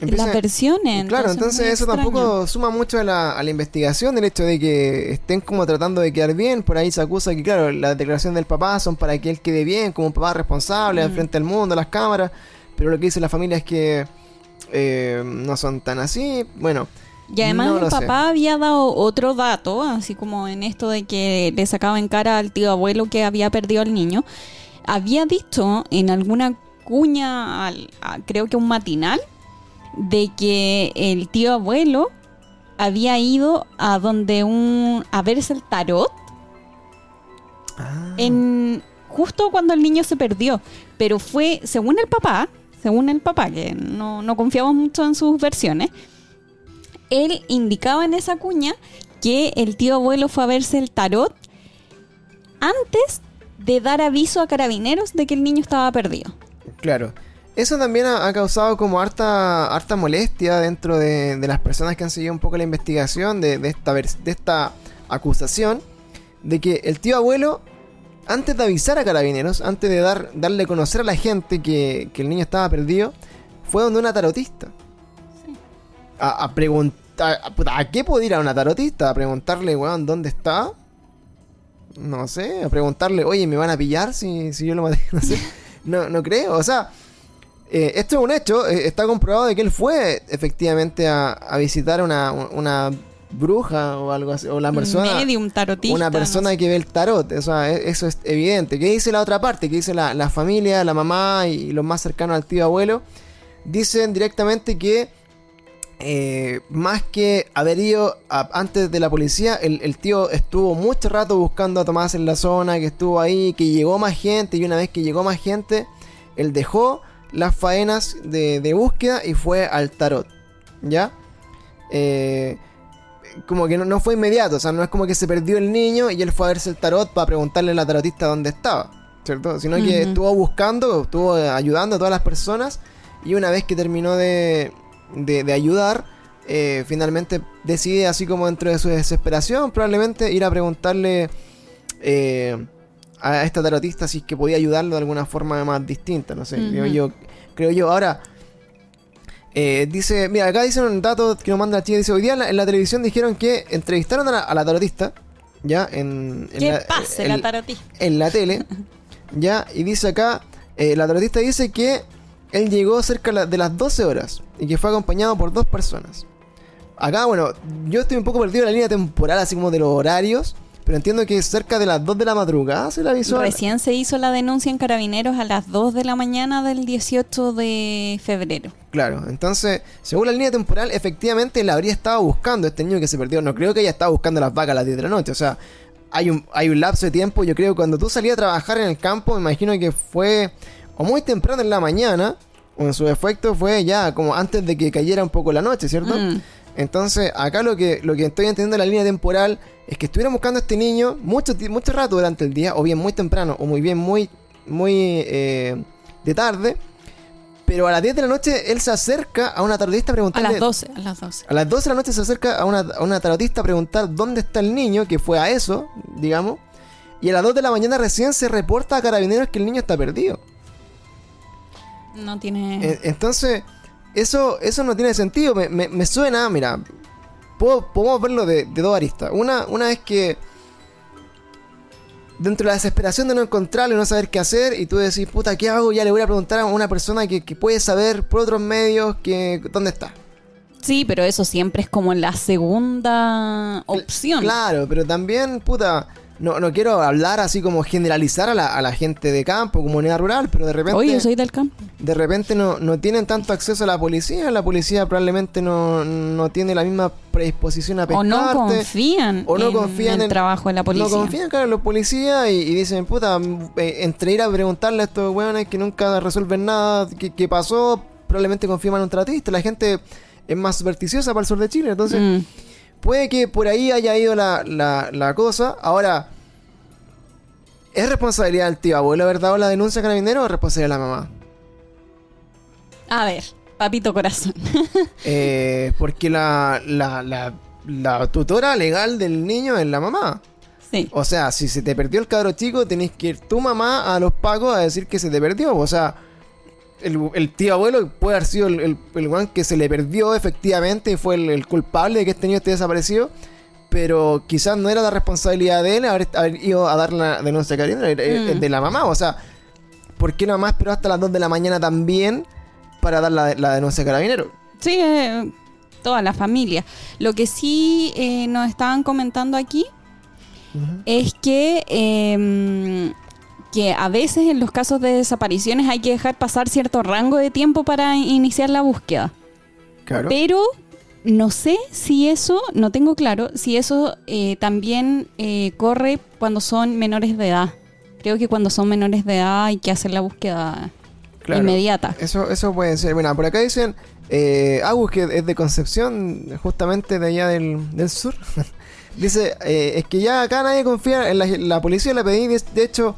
lo, las versiones. Claro, entonces, eso tampoco suma mucho a la, investigación, del hecho de que estén como tratando de quedar bien. Por ahí se acusa que, claro, las declaraciones del papá son para que él quede bien, como un papá responsable, mm. frente al mundo, a las cámaras. Pero lo que dice la familia es que eh, no son tan así. Bueno. Y además el papá había dado otro dato, así como en esto de que le sacaba en cara al tío abuelo que había perdido al niño. Había dicho en alguna cuña, al, creo que un matinal, de que el tío abuelo había ido a donde un a verse el tarot ah. en justo cuando el niño se perdió. Pero fue según el papá según el papá que no, no confiamos mucho en sus versiones él indicaba en esa cuña que el tío abuelo fue a verse el tarot antes de dar aviso a carabineros de que el niño estaba perdido. Claro eso también ha, causado como harta, harta molestia dentro de, las personas que han seguido un poco la investigación de, esta, de esta acusación de que el tío abuelo, antes de avisar a carabineros, antes de dar, darle a conocer a la gente que, el niño estaba perdido, fue donde una tarotista. A, preguntar, a, qué puede ir a una tarotista? A preguntarle, weón, ¿dónde está? No sé, a preguntarle, oye, ¿me van a pillar si, si yo lo maté? No sé. No, no creo, o sea, eh, esto es un hecho, eh, está comprobado de que él fue efectivamente a, visitar una, una bruja o algo así, o la persona... Medium tarotista. Una persona que ve el tarot, o sea, e, eso es evidente. ¿Qué dice la otra parte? ¿Qué dice la, familia, la mamá y, los más cercanos al tío abuelo? Dicen directamente que eh, más que haber ido antes de la policía, el, el, tío estuvo mucho rato buscando a Tomás en la zona, que estuvo ahí, que llegó más gente y una vez que llegó más gente, él dejó las faenas de, búsqueda y fue al tarot. ¿Ya? Eh, como que no, fue inmediato, o sea, no es como que se perdió el niño y él fue a verse el tarot para preguntarle a la tarotista dónde estaba, ¿cierto? Sino que estuvo buscando, estuvo ayudando a todas las personas y una vez que terminó de, de, ayudar, eh, finalmente decide, así como dentro de su desesperación, probablemente ir a preguntarle eh, a esta tarotista si es que podía ayudarlo de alguna forma más distinta, no sé, creo yo. Creo yo. Ahora, eh, dice, mira, acá dice un dato que nos manda la chica, dice, hoy día en la, televisión dijeron que entrevistaron a la, tarotista, ya, en, en la, pase, la tarotista? En la tele, ya, y dice acá, eh, la tarotista dice que él llegó cerca de las 12 horas y que fue acompañado por dos personas. Acá, bueno, yo estoy un poco perdido en la línea temporal, así como de los horarios. Pero entiendo que cerca de las 2 de la madrugada se la avisó. Recién se hizo la denuncia en Carabineros a las 2 de la mañana del 18 de febrero. Claro, entonces, según la línea temporal, efectivamente la habría estado buscando este niño que se perdió. No creo que haya estado buscando las vacas a las 10 de la noche. O sea, hay un, hay un lapso de tiempo. Yo creo que cuando tú salías a trabajar en el campo, me imagino que fue o muy temprano en la mañana o en su defecto fue ya como antes de que cayera un poco la noche, ¿cierto? Mm. Entonces, acá lo que, lo que estoy entendiendo en la línea temporal es que estuvieron buscando a este niño mucho, mucho rato durante el día, o bien muy temprano, o muy bien muy, muy eh, de tarde. Pero a las 10 de la noche él se acerca a una tarotista a A preguntarle... las 12, a las 12. A las 12 de la noche se acerca a una, a una tarotista a preguntar dónde está el niño, que fue a eso, digamos. Y a las 2 de la mañana recién se reporta a carabineros que el niño está perdido. No tiene... En- Entonces, eso, eso no tiene sentido. Me, me- me suena, mira, puedo- podemos verlo de, de dos aristas. Una, una es que dentro de la desesperación de no encontrarlo y no saber qué hacer, y tú decís, puta, ¿qué hago? Ya le voy a preguntar a una persona que, que puede saber por otros medios que dónde está. Sí, pero eso siempre es como la segunda opción. Claro, pero también, puta, no, no quiero hablar así como generalizar a la, a la gente de campo, comunidad rural, pero de repente... Oye, yo soy del campo. de repente no, no tienen tanto acceso a la policía, la policía probablemente no, no tiene la misma predisposición a O pescarte. no confían, o no en confían el en- trabajo de la policía. No confían, claro, en los policías y, y dicen, puta, eh, entre ir a preguntarle a estos weones que nunca resuelven nada, que, que pasó, probablemente confían en un tratista. La gente es más supersticiosa para el sur de Chile, entonces Mm. Puede que por ahí haya ido la, la, la cosa. Ahora, ¿es responsabilidad del tío abuelo haber dado la denuncia a carabinero o es responsabilidad de la mamá? A ver, papito corazón. Eh, porque la, la, la, la tutora legal del niño es la mamá. sí. O sea, si se te perdió el cabro chico, tenés que ir tu mamá a los pagos a decir que se te perdió. O sea, el, el tío abuelo puede haber sido el, el, que se le perdió efectivamente y fue el, culpable de que este niño esté desaparecido. Pero quizás no era la responsabilidad de él haber, haber ido a dar la denuncia era era Mm. de la mamá. O sea, ¿por qué la mamá esperó hasta las 2 de la mañana también para dar la, la denuncia a carabinero? Sí, eh, toda la familia. Lo que sí eh, nos estaban comentando aquí es que, eh, que a veces en los casos de desapariciones hay que dejar pasar cierto rango de tiempo para iniciar la búsqueda. Claro. Pero no sé si eso, no tengo claro, si eso eh, también eh, corre cuando son menores de edad. Creo que cuando son menores de edad hay que hacer la búsqueda Claro. inmediata. Eso, eso puede ser. Bueno, por acá dicen, eh, Agus, que es de Concepción, justamente de allá del, del sur. Dice, eh, es que ya acá nadie confía en la, la policía, la pedí, de, de hecho,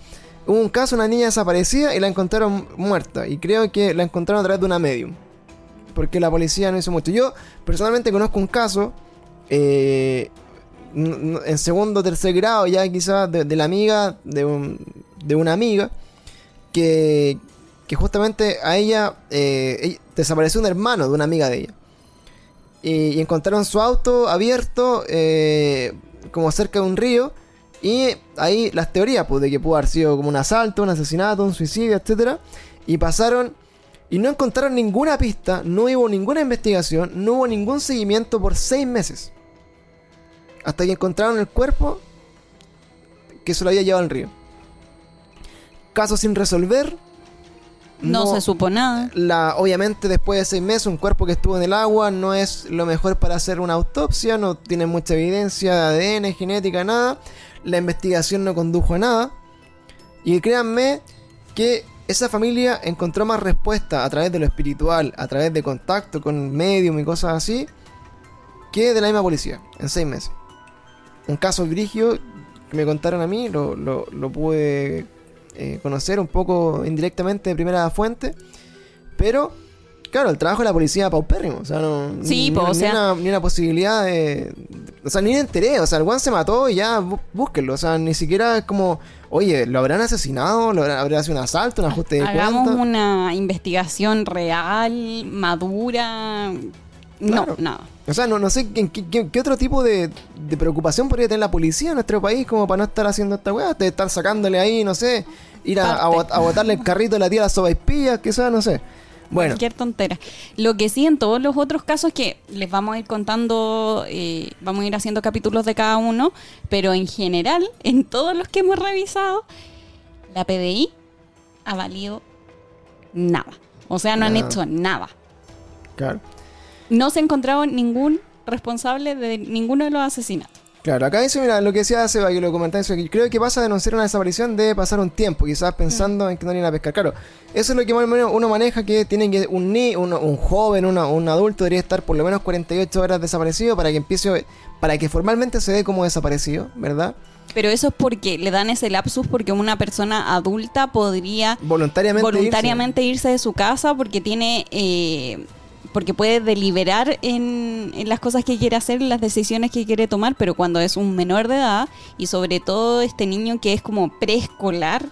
hubo un caso, una niña desaparecida y la encontraron muerta. Y creo que la encontraron a través de una medium. Porque la policía no hizo mucho. Yo personalmente conozco un caso, eh, en segundo o tercer grado ya quizás, de, la amiga, de, un- de una amiga, que, que justamente a ella, eh, desapareció un hermano de una amiga de ella. Y, y encontraron su auto abierto eh, como cerca de un río. Y ahí las teorías, pues, de que pudo haber sido como un asalto, un asesinato, un suicidio, etcétera Y pasaron y no encontraron ninguna pista, no hubo ninguna investigación, no hubo ningún seguimiento por seis meses. Hasta que encontraron el cuerpo que se lo había llevado al río. Caso sin resolver. No, se supo nada. La, obviamente después de seis meses un cuerpo que estuvo en el agua no es lo mejor para hacer una autopsia, no tiene mucha evidencia de ADN, genética, nada. La investigación no condujo a nada. Y créanme que esa familia encontró más respuesta a través de lo espiritual, a través de contacto con medium y cosas así, que de la misma policía, en seis meses. Un caso grigio que me contaron a mí, lo, lo, pude eh, conocer un poco indirectamente de primera fuente, pero claro, el trabajo de la policía es paupérrimo, o sea, no, Sí, ni, po, o ni sea- una, ni una posibilidad de... O sea, ni me enteré, o sea, el guan se mató y ya, bú- búsquenlo, o sea, ni siquiera es como, oye, ¿lo habrán asesinado? ¿Lo habrán, habrá sido un asalto, un ajuste de Hagamos cuenta? una investigación real, madura. No, nada. O sea, no, no sé qué, qué- otro tipo de, de preocupación podría tener la policía en nuestro país como para no estar haciendo esta weá, de estar sacándole ahí, no sé, ir a botarle el carrito de la tía a las sobaipillas, quizás, no sé. Bueno, Cualquier tontera. Lo que sí, en todos los otros casos que les vamos a ir contando, eh, vamos a ir haciendo capítulos de cada uno, pero en general, en todos los que hemos revisado, la PDI ha valido nada. O sea, no han hecho nada. claro. No se ha encontrado ningún responsable de ninguno de los asesinatos. Claro, acá dice, mira, lo que decía Seba, que lo comentáis, que creo que pasa a denunciar una desaparición debe pasar un tiempo, quizás pensando en que no vienen a pescar. Claro, eso es lo que más o menos uno maneja, que tiene que un ni, un, un joven, una- un adulto debería estar por lo menos 48 horas desaparecido para que empiece, para que formalmente se dé como desaparecido, ¿verdad? Pero eso es porque le dan ese lapsus porque una persona adulta podría Voluntariamente. voluntariamente irse de su casa porque tiene eh, porque puede deliberar en, en las cosas que quiere hacer, en las decisiones que quiere tomar, pero cuando es un menor de edad y sobre todo este niño que es como preescolar,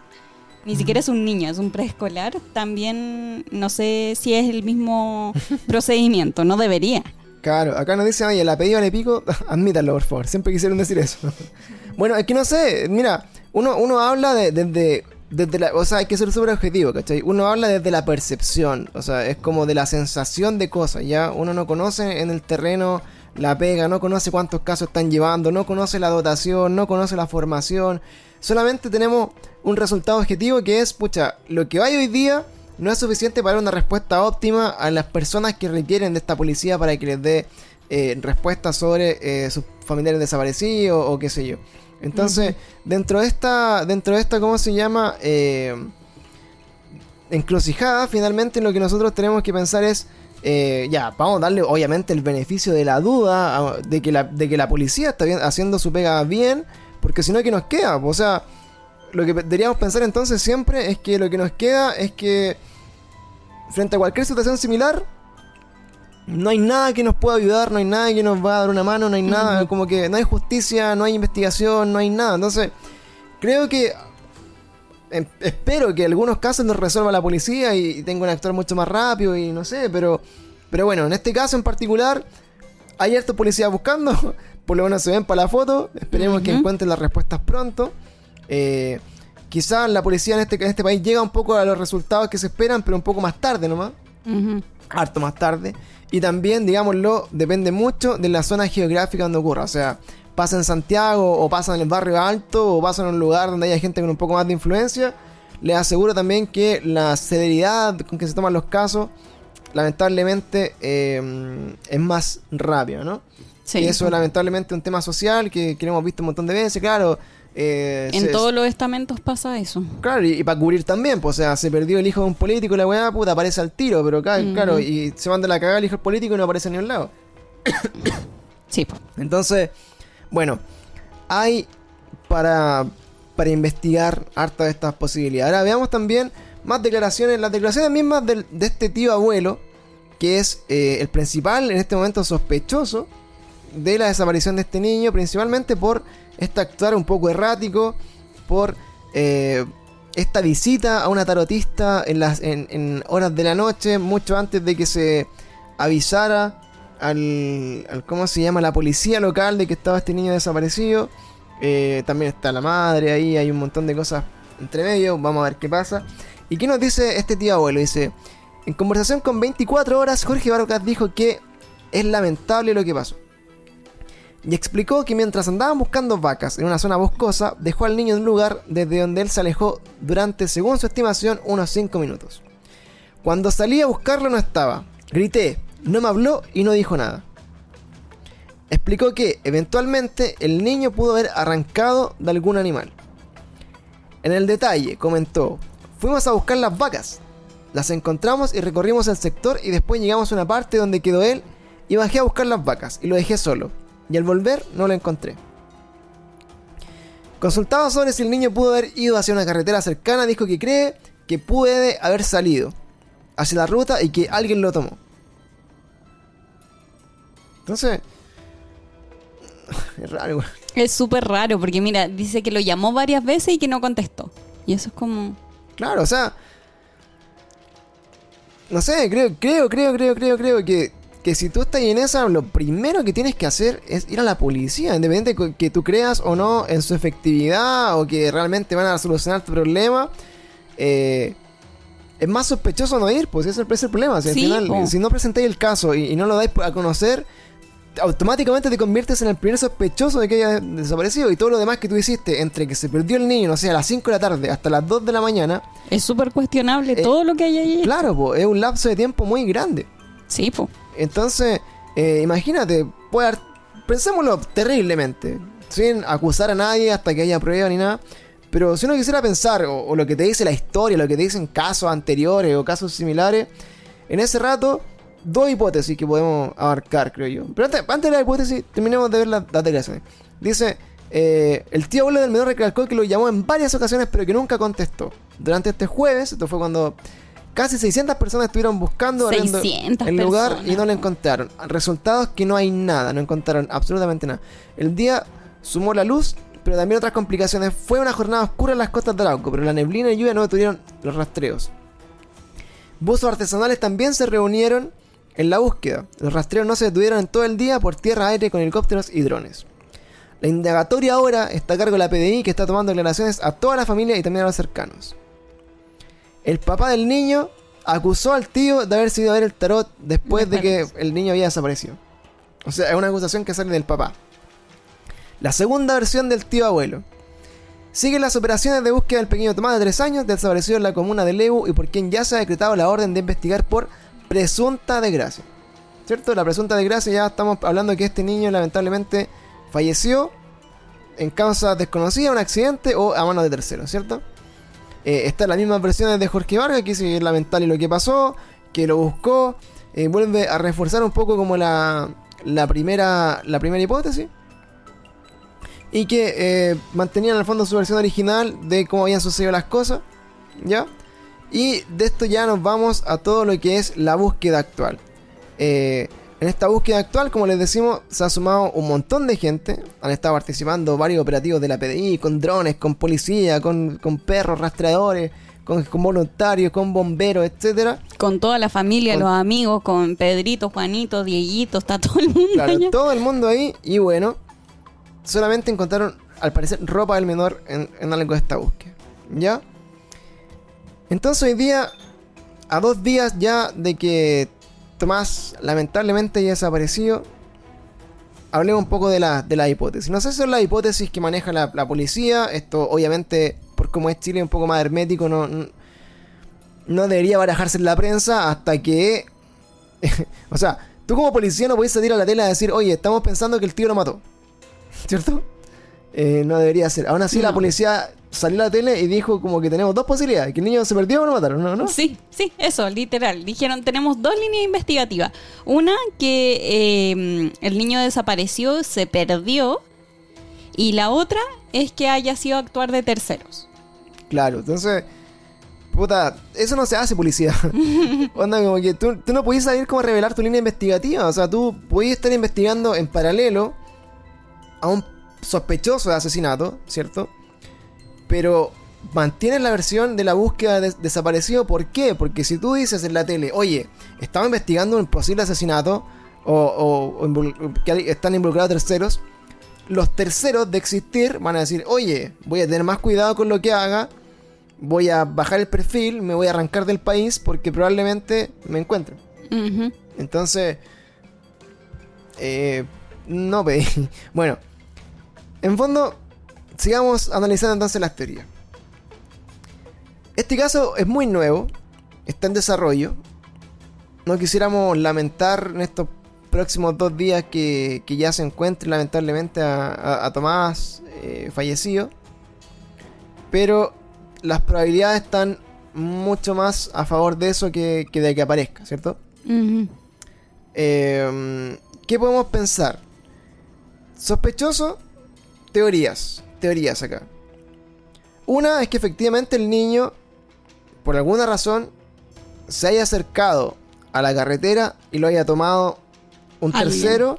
ni siquiera es un niño, es un preescolar, también no sé si es el mismo procedimiento, no debería. Claro, acá nos dice, oye, el apellido le pico, admítanlo, por favor, siempre quisieron decir eso. bueno, es que no sé, mira, uno, uno habla de- desde, desde la, o sea, hay que ser súper objetivo, ¿cachai? Uno habla desde la percepción, o sea, es como de la sensación de cosas, ¿ya? Uno no conoce en el terreno la pega, no conoce cuántos casos están llevando, no conoce la dotación, no conoce la formación, solamente tenemos un resultado objetivo que es, pucha, lo que hay hoy día no es suficiente para una respuesta óptima a las personas que requieren de esta policía para que les dé eh, respuestas sobre eh, sus familiares desaparecidos o qué sé yo. Entonces, dentro de esta, dentro de esta, ¿cómo se llama? Eh, encrucijada, finalmente lo que nosotros tenemos que pensar es, eh, ya, vamos a darle obviamente el beneficio de la duda a- de que la, de que la policía está bien- haciendo su pega bien, porque si no, ¿qué nos queda? O sea, lo que deberíamos pensar entonces siempre es que lo que nos queda es que frente a cualquier situación similar, no hay nada que nos pueda ayudar, no hay nada que nos va a dar una mano, no hay nada, como que no hay justicia, no hay investigación, no hay nada. Entonces, creo que em- espero que algunos casos los resuelva la policía y, y tenga un actor mucho más rápido y no sé, pero pero bueno, en este caso en particular hay hartos policías buscando, por lo menos se ven para la foto, esperemos que encuentren las respuestas pronto. Eh, quizás la policía en este, en este país llega un poco a los resultados que se esperan, pero un poco más tarde nomás Ujú. harto más tarde. Y también, digámoslo, depende mucho de la zona geográfica donde ocurra. O sea, pasa en Santiago, o pasa en el barrio alto, o pasa en un lugar donde haya gente con un poco más de influencia. Les aseguro también que la celeridad con que se toman los casos, lamentablemente, eh, es más rápido, ¿no? Sí. Y eso, lamentablemente, es un tema social que, que lo hemos visto un montón de veces, claro. Eh, En se- todos los estamentos pasa eso. Claro, y, para cubrir también, pues, o sea, se perdió el hijo de un político y la weá, puta, aparece al tiro, pero claro, y se manda la cagada el hijo del político y no aparece ni un lado. Sí, po. Entonces, bueno, hay para, para investigar harta de estas posibilidades. Ahora veamos también más declaraciones, las declaraciones mismas del- de este tío abuelo, que es eh, el principal en este momento sospechoso de la desaparición de este niño, principalmente por este actuar un poco errático, por eh, esta visita a una tarotista en, las, en, horas de la noche, mucho antes de que se avisara al, al- ¿cómo se llama? La policía local de que estaba este niño desaparecido. Eh, también está la madre ahí, hay un montón de cosas entre medio, vamos a ver qué pasa. ¿Y qué nos dice este tío abuelo? Dice, en conversación con 24 horas, Jorge Barocas dijo que es lamentable lo que pasó. Y explicó que mientras andaban buscando vacas en una zona boscosa, dejó al niño en un lugar desde donde él se alejó durante, según su estimación, unos 5 minutos. Cuando salí a buscarlo no estaba. Grité, no me habló y no dijo nada. Explicó que eventualmente el niño pudo haber arrancado de algún animal. En el detalle, comentó, fuimos a buscar las vacas. Las encontramos y recorrimos el sector y después llegamos a una parte donde quedó él y bajé a buscar las vacas y lo dejé solo. Y al volver no lo encontré. Consultado sobre si el niño pudo haber ido hacia una carretera cercana, dijo que cree que puede haber salido hacia la ruta y que alguien lo tomó. Entonces, es raro. Es súper raro porque mira, dice que lo llamó varias veces y que no contestó. Y eso es como... Claro, o sea. No sé, creo, creo, creo, creo, creo, creo que, que si tú estás en esa, lo primero que tienes que hacer es ir a la policía, independiente de que tú creas o no en su efectividad o que realmente van a solucionar tu problema. eh, es más sospechoso no ir, pues ese es el problema. Si, al Sí, final, po. si no presentáis el caso y, y no lo dais a conocer, automáticamente te conviertes en el primer sospechoso de que haya desaparecido. Y todo lo demás que tú hiciste, entre que se perdió el niño, no sé, a las 5 de la tarde hasta las 2 de la mañana, Es súper cuestionable Eh, todo lo que hay ahí. Claro, po, es un lapso de tiempo muy grande. Sí, po. Entonces, eh, imagínate, puede haber- pensémoslo terriblemente. sin acusar a nadie hasta que haya prueba ni nada. Pero si uno quisiera pensar, o, lo que te dice la historia, lo que te dicen casos anteriores o casos similares, en ese rato, dos hipótesis que podemos abarcar, creo yo. Pero antes, antes de la hipótesis, terminemos de ver las las declaraciones. Dice, eh, el tío abuelo del menor recalcó que lo llamó en varias ocasiones, pero que nunca contestó. Durante este jueves, esto fue cuando casi 600 personas estuvieron buscando abriendo 600 el lugar y no lo encontraron. Resultados que no hay nada, no encontraron absolutamente nada. El día sumó la luz, pero también otras complicaciones. Fue una jornada oscura en las costas de Arauco, pero la neblina y lluvia no detuvieron los rastreos. Buzos artesanales también se reunieron en la búsqueda. Los rastreos no se detuvieron en todo el día por tierra, aire, con helicópteros y drones. La indagatoria ahora está a cargo de la PDI que está tomando declaraciones a toda la familia y también a los cercanos. El papá del niño acusó al tío de haber sido a ver el tarot después de que el niño había desaparecido. O sea, es una acusación que sale del papá. La segunda versión del tío abuelo. Sigue las operaciones de búsqueda del pequeño Tomás de 3 años, desaparecido en la comuna de Lebu y por quien ya se ha decretado la orden de investigar por presunta desgracia. ¿Cierto? La presunta desgracia ya estamos hablando de que este niño lamentablemente falleció en causa desconocida, un accidente o a manos de terceros, ¿cierto? Eh, están las mismas versiones de Jorge Vargas, que dice que es lamentable lo que pasó, que lo buscó, eh, vuelve a reforzar un poco como la, la, primera, la primera hipótesis. Y que eh, mantenían en el fondo su versión original de cómo habían sucedido las cosas. ¿Ya? Y de esto ya nos vamos a todo lo que es la búsqueda actual. Eh, en esta búsqueda actual, como les decimos, se ha sumado un montón de gente. Han estado participando varios operativos de la PDI, con drones, con policía, con, con perros rastreadores, con, con voluntarios, con bomberos, etcétera. Con toda la familia, Con- los amigos, con Pedrito, Juanito, Dieguito, está todo el mundo Claro, allá. todo el mundo ahí. Y bueno, solamente encontraron, al parecer, ropa del menor en, en algo de esta búsqueda. ¿Ya? Entonces hoy día, a dos días ya de que Tomás lamentablemente haya desaparecido, hablemos un poco de la, de la hipótesis. No sé si son las hipótesis que maneja la, la policía. Esto, obviamente, por como es Chile, un poco más hermético, no, no, no debería barajarse en la prensa hasta que. o sea, tú como policía no podés salir a la tele a decir, oye, estamos pensando que el tío lo mató. ¿Cierto? Eh, no debería ser. Aún así, la No. policía salió a la tele y dijo como que tenemos dos posibilidades: que el niño se perdió o lo mataron, ¿no? ¿no? Sí, sí, eso, literal. Dijeron, tenemos dos líneas investigativas. Una, que eh, el niño desapareció, se perdió. Y la otra es que haya sido actuar de terceros. Claro, entonces. Puta, eso no se hace policía. Onda, como que tú, tú no podías salir como a revelar tu línea investigativa. O sea, tú podías estar investigando en paralelo a un sospechoso de asesinato, ¿cierto? Pero mantienes la versión de la búsqueda de desaparecido. ¿Por qué? Porque si tú dices en la tele, oye, estaba investigando un posible asesinato o, o- o invol- que están involucrados terceros, los terceros de existir van a decir, oye, voy a tener más cuidado con lo que haga, voy a bajar el perfil, me voy a arrancar del país porque probablemente me encuentren. Entonces, eh, no pedí. Bueno, en fondo, sigamos analizando entonces las teorías. Este caso es muy nuevo, está en desarrollo. No quisiéramos lamentar en estos próximos dos días que, que ya se encuentre lamentablemente a, a- a Tomás eh, fallecido. Pero las probabilidades están mucho más a favor de eso que, que de que aparezca, ¿cierto? Eh, ¿Qué podemos pensar? Sospechoso, teorías. Teorías acá. Una es que efectivamente el niño, por alguna razón, se haya acercado a la carretera y lo haya tomado un Alguien. tercero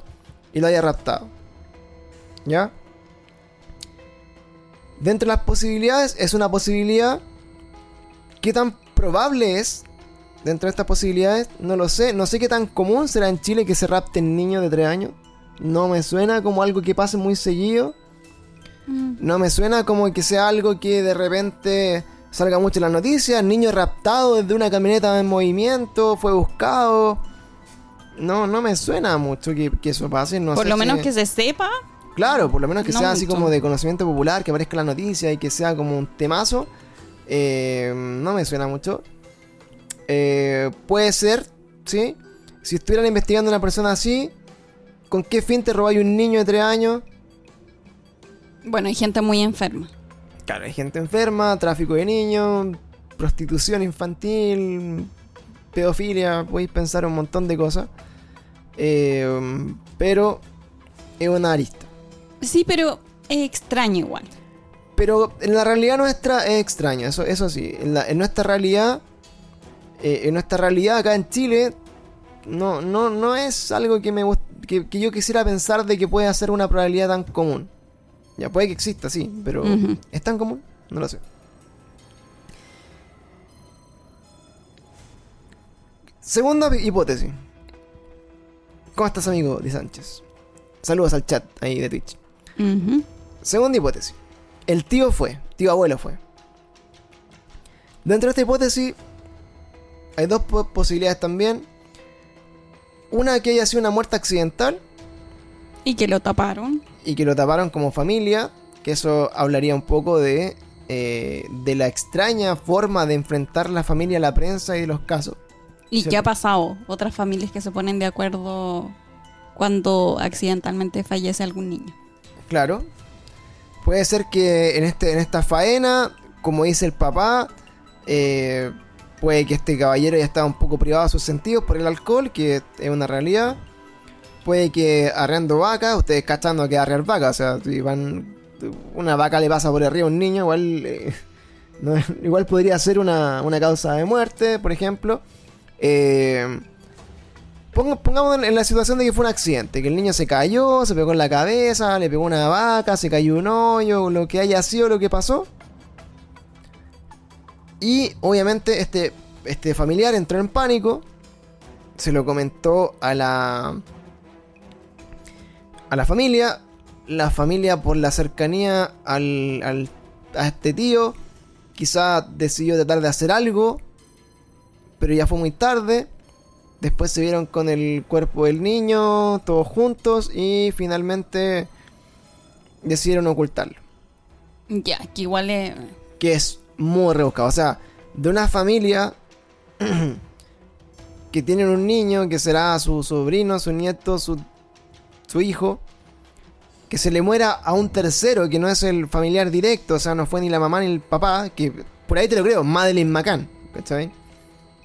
y lo haya raptado. ¿Ya? Dentro de las posibilidades, es una posibilidad. ¿Qué tan probable es dentro de estas posibilidades? No lo sé. No sé qué tan común será en Chile que se rapten niños de 3 años. No me suena como algo que pase muy seguido. Mm. No me suena como que sea algo que de repente salga mucho en las noticias. Niño raptado desde una camioneta en movimiento, fue buscado. No, no me suena mucho que, que eso pase. No Por sé lo si- menos que se sepa. Claro, por lo menos que No sea así como de conocimiento popular, que aparezca en la noticia y que sea como un temazo. eh, no me suena mucho. Eh, puede ser, ¿sí? Si estuvieran investigando a una persona así, ¿con qué fin te robáis un niño de 3 años? Bueno, hay gente muy enferma. Claro, hay gente enferma, tráfico de niños, prostitución infantil, pedofilia, podéis pensar un montón de cosas. Eh, pero es una arista. Sí, pero es extraño igual. Pero en la realidad nuestra es extraño, eso, eso sí. En, la- en nuestra realidad, eh, en nuestra realidad acá en Chile, no, no, no es algo que me que, que yo quisiera pensar de que puede ser una probabilidad tan común. Ya puede que exista, sí, pero Ujú. ¿es tan común? No lo sé. Segunda hipótesis. ¿Cómo estás, amigo Di Sánchez? Saludos al chat ahí de Twitch. Segunda hipótesis. El tío fue, tío abuelo fue. Dentro de esta hipótesis hay dos po- posibilidades también. Una que haya sido una muerte accidental Y que lo taparon. y que lo taparon como familia, que eso hablaría un poco de, eh, de la extraña forma de enfrentar la familia a la prensa y los casos. Y Cierto. que ha pasado. Otras familias que se ponen de acuerdo cuando accidentalmente fallece algún niño. Claro. Puede ser que en, este, en esta faena, como dice el papá, eh, puede que este caballero ya estaba un poco privado de sus sentidos por el alcohol, que es una realidad. Puede que arreando vacas, ustedes cachando que arrear vacas, o sea, si van, una vaca le pasa por arriba a un niño, igual, eh, no igual podría ser una, una causa de muerte, por ejemplo. Eh, Ponga- Pongamos en la situación de que fue un accidente, que el niño se cayó, se pegó en la cabeza, le pegó una vaca, se cayó un hoyo, lo que haya sido lo que pasó. Y obviamente este, este familiar entró en pánico, se lo comentó a la a la familia, la familia por la cercanía al, al- a este tío, quizá decidió tratar de hacer algo, pero ya fue muy tarde. Después se vieron con el cuerpo del niño, todos juntos, y finalmente decidieron ocultarlo. Ya, que igual es... Que es muy rebuscado. O sea, de una familia que tienen un niño que será su sobrino, su nieto, su, su hijo, que se le muera a un tercero que no es el familiar directo, o sea, no fue ni la mamá ni el papá, que por ahí te lo creo, Madeleine McCann, ¿cachai?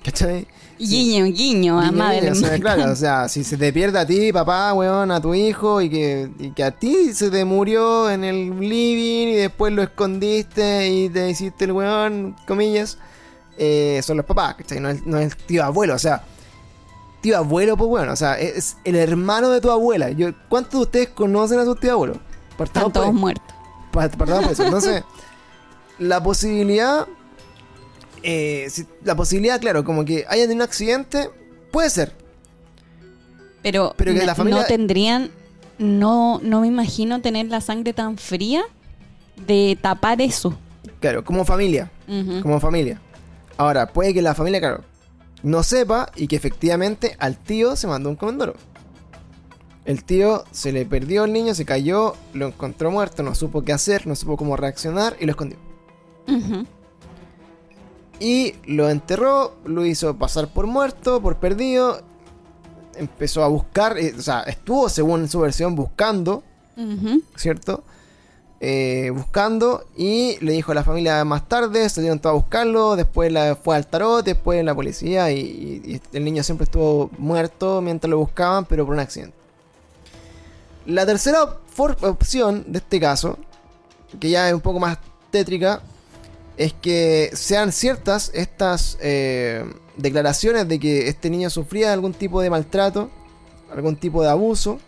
¿Cachai? Guiño, guiño, a guiño, o sea, claro, o sea, si se te pierde a ti, papá, weón, a tu hijo, y que, y que a ti se te murió en el living y después lo escondiste y te hiciste el weón, comillas, eh, son los papás, ¿cachai? No es, no es tío abuelo, o sea, tío abuelo, pues bueno, o sea, es el hermano de tu abuela. Yo, ¿Cuántos de ustedes conocen a sus tíos abuelos? Partamos Están por ahí. todos muertos. Pa- partamos por eso. Entonces, la posibilidad. eh, si- la posibilidad, claro, como que hayan tenido un accidente, puede ser. Pero, Pero que no- la familia- no tendrían... No, no me imagino tener la sangre tan fría de tapar eso. Claro, como familia. Como familia. Ahora, puede que la familia, claro, no sepa y que efectivamente al tío se mandó un comendoro. El tío se le perdió el niño, se cayó, lo encontró muerto, no supo qué hacer, no supo cómo reaccionar y lo escondió. Y lo enterró, lo hizo pasar por muerto, por perdido. Empezó a buscar, eh, o sea, estuvo según su versión buscando. ¿cierto? Eh, buscando y le dijo a la familia más tarde, se dieron todos a buscarlo, después fue al tarot, después la policía y, el niño siempre estuvo muerto mientras lo buscaban, pero por un accidente. La tercera opción de este caso, que ya es un poco más tétrica, es que sean ciertas estas eh, declaraciones de que este niño sufría algún tipo de maltrato, algún tipo de abuso.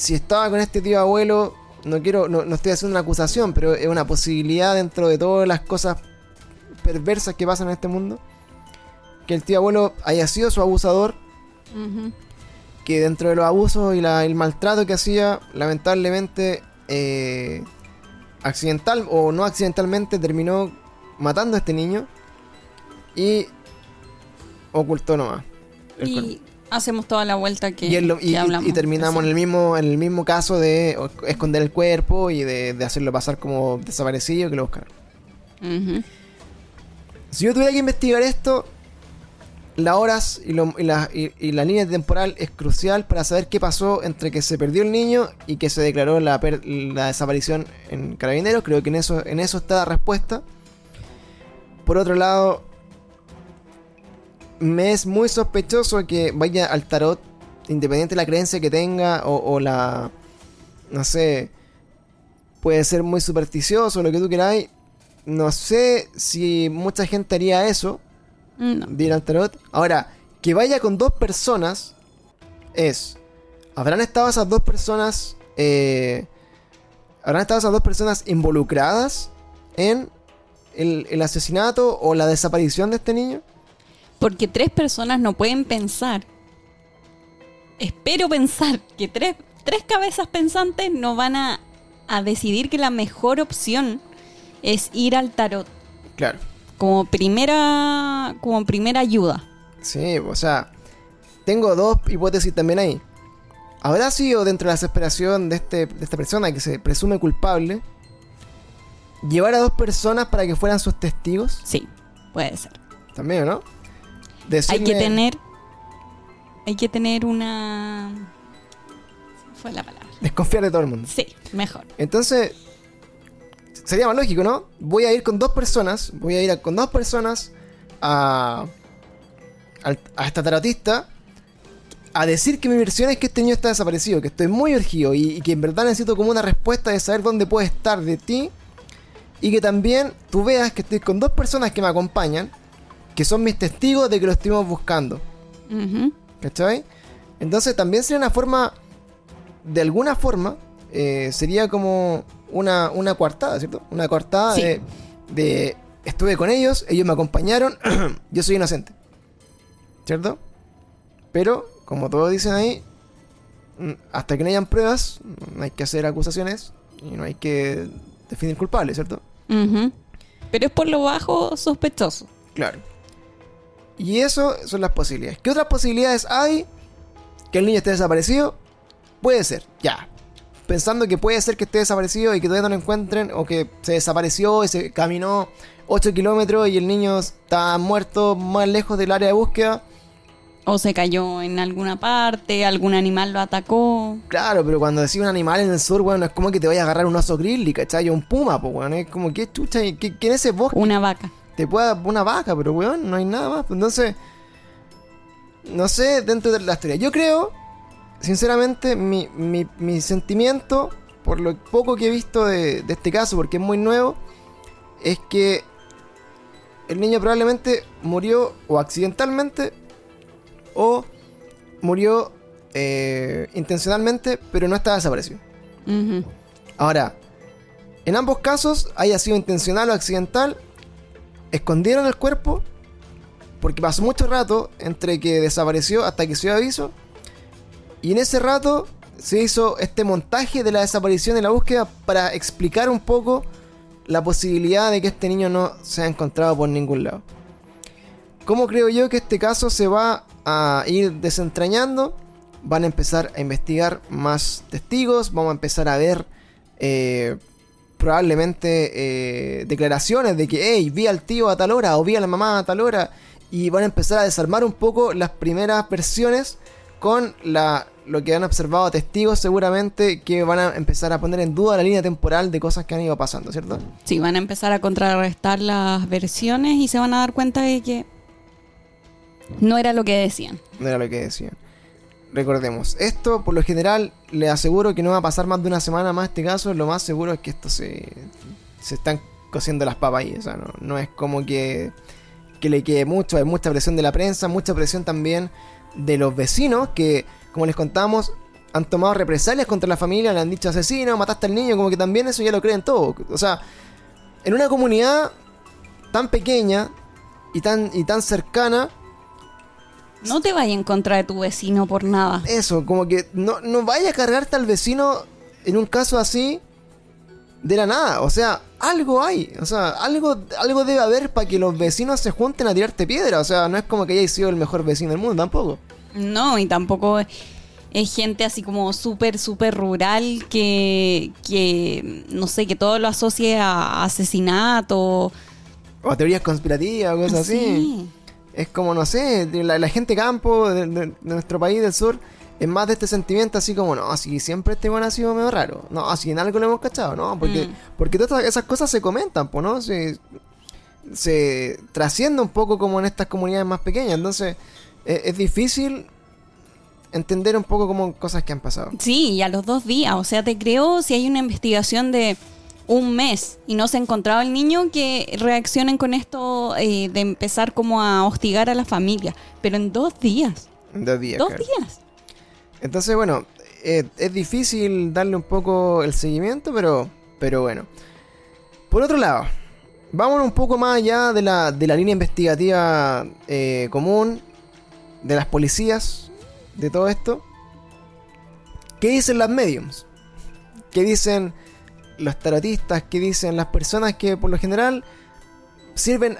Si estaba con este tío abuelo, no quiero, no, no estoy haciendo una acusación, pero es una posibilidad dentro de todas las cosas perversas que pasan en este mundo. Que el tío abuelo haya sido su abusador, que dentro de los abusos y la- el maltrato que hacía, lamentablemente, eh, accidental o no accidentalmente, terminó matando a este niño y ocultó nomás. Y hacemos toda la vuelta que, Y, y- que y- hablamos. y terminamos en el mismo en el mismo caso de esconder el cuerpo y de, de hacerlo pasar como desaparecido que lo buscaron. Si yo tuviera que investigar esto, las horas y, lo- y la, y- y la línea temporal es crucial para saber qué pasó entre que se perdió el niño y que se declaró la, per- la desaparición en Carabineros. Creo que en eso, en eso está la respuesta. Por otro lado, me es muy sospechoso que vaya al tarot, independiente de la creencia que tenga o, o la... No sé, puede ser muy supersticioso, lo que tú queráis. No sé si mucha gente haría eso No. de ir al tarot. Ahora, que vaya con dos personas es. ¿Habrán estado esas dos personas. eh, ¿Habrán estado esas dos personas involucradas en el, el asesinato o la desaparición de este niño? Porque tres personas no pueden pensar. Espero pensar que tres, tres cabezas pensantes no van a, a decidir que la mejor opción es ir al tarot Claro. como primera, como primera ayuda. Sí, o sea, tengo dos hipótesis también ahí. ¿Habrá sido dentro de la desesperación de, este, de esta persona que se presume culpable llevar a dos personas para que fueran sus testigos? Sí, puede ser. También, ¿no? Hay que tener, hay que tener una, fue la palabra. Desconfiar de todo el mundo. Sí, mejor. Entonces, sería más lógico, ¿no? Voy a ir con dos personas, voy a ir con dos personas a, a esta tarotista a decir que mi versión es que este niño está desaparecido, que estoy muy urgido y, y que en verdad necesito como una respuesta de saber dónde puede estar de ti y que también tú veas que estoy con dos personas que me acompañan, que son mis testigos de que lo estuvimos buscando. ¿Cachai? Entonces también sería una forma, de alguna forma, eh, sería como una, una coartada, ¿cierto? Una coartada Sí. de, de estuve con ellos, ellos me acompañaron, yo soy inocente. ¿Cierto? Pero, como todos dicen ahí, mm, hasta que no hayan pruebas, no hay que hacer acusaciones y no hay que definir culpables, ¿cierto? Pero es por lo bajo sospechoso. Claro. Y eso son las posibilidades. ¿Qué otras posibilidades hay? Que el niño esté desaparecido. Puede ser, ya. Pensando que puede ser que esté desaparecido y que todavía no lo encuentren, o que se desapareció y se caminó 8 kilómetros y el niño está muerto más lejos del área de búsqueda. O se cayó en alguna parte, algún animal lo atacó. Claro, pero cuando decís un animal en el sur, weón, no es como que te vaya a agarrar un oso grizzly, ¿cachai? O un puma, pues, weón. Es como que chucha, que en ese bosque Una vaca. Te pueda una vaca, pero weón, no hay nada más. Entonces, no sé, dentro de la historia. Yo creo, sinceramente, mi, mi, mi sentimiento, por lo poco que he visto de, de este caso, porque es muy nuevo, es que el niño probablemente murió o accidentalmente o murió eh, intencionalmente, pero no estaba desaparecido. Ahora, en ambos casos, haya sido intencional o accidental, escondieron el cuerpo porque pasó mucho rato entre que desapareció hasta que se dio aviso. Y en ese rato se hizo este montaje de la desaparición y la búsqueda para explicar un poco la posibilidad de que este niño no se ha encontrado por ningún lado. ¿Cómo creo yo que este caso se va a ir desentrañando? Van a empezar a investigar más testigos, vamos a empezar a ver eh, probablemente eh, declaraciones de que, hey, vi al tío a tal hora o vi a la mamá a tal hora. Y van a empezar a desarmar un poco las primeras versiones con la, lo que han observado testigos seguramente que van a empezar a poner en duda la línea temporal de cosas que han ido pasando, ¿cierto? Sí, van a empezar a contrarrestar las versiones y se van a dar cuenta de que no era lo que decían. No era lo que decían. Recordemos, esto por lo general le aseguro que no va a pasar más de una semana más este caso, lo más seguro es que esto se, se están cociendo las papas ahí, o sea, no, no es como que, que le quede mucho, hay mucha presión de la prensa, mucha presión también de los vecinos que, como les contamos, han tomado represalias contra la familia, le han dicho asesino, mataste al niño, como que también eso ya lo creen todo, o sea, en una comunidad tan pequeña y tan, y tan cercana, No te vayas en contra de tu vecino por nada. eso, como que no, no vaya a cargarte al vecino en un caso así de la nada. O sea, algo hay. O sea, algo, algo debe haber para que los vecinos se junten a tirarte piedra. O sea, no es como que hayáis sido el mejor vecino del mundo tampoco. No, y tampoco es gente así como súper, súper rural que, que, no sé, que todo lo asocie a asesinato. O teorías conspirativas o cosas así. Es como, no sé, la, la gente campo de, de- de nuestro país del sur es más de este sentimiento así como, no, si siempre este bueno ha sido medio raro. No, si en algo lo hemos cachado, ¿no? Porque, Mm. porque todas esas cosas se comentan, pues, ¿no? Se, se trasciende un poco como en estas comunidades más pequeñas. Entonces, es, es difícil entender un poco como cosas que han pasado. Sí, y a los dos días. O sea, te creo si hay una investigación de un mes y no se ha encontrado el niño que reaccionen con esto eh, de empezar como a hostigar a la familia. Pero en dos días. En Dos días. Dos claro. días. Entonces, bueno, eh, es difícil darle un poco el seguimiento, pero, pero bueno. Por otro lado, vámonos un poco más allá de la, de la línea investigativa eh, común, de las policías, de todo esto. ¿Qué dicen las mediums? ¿Qué dicen los tarotistas? ¿Qué dicen las personas que por lo general sirven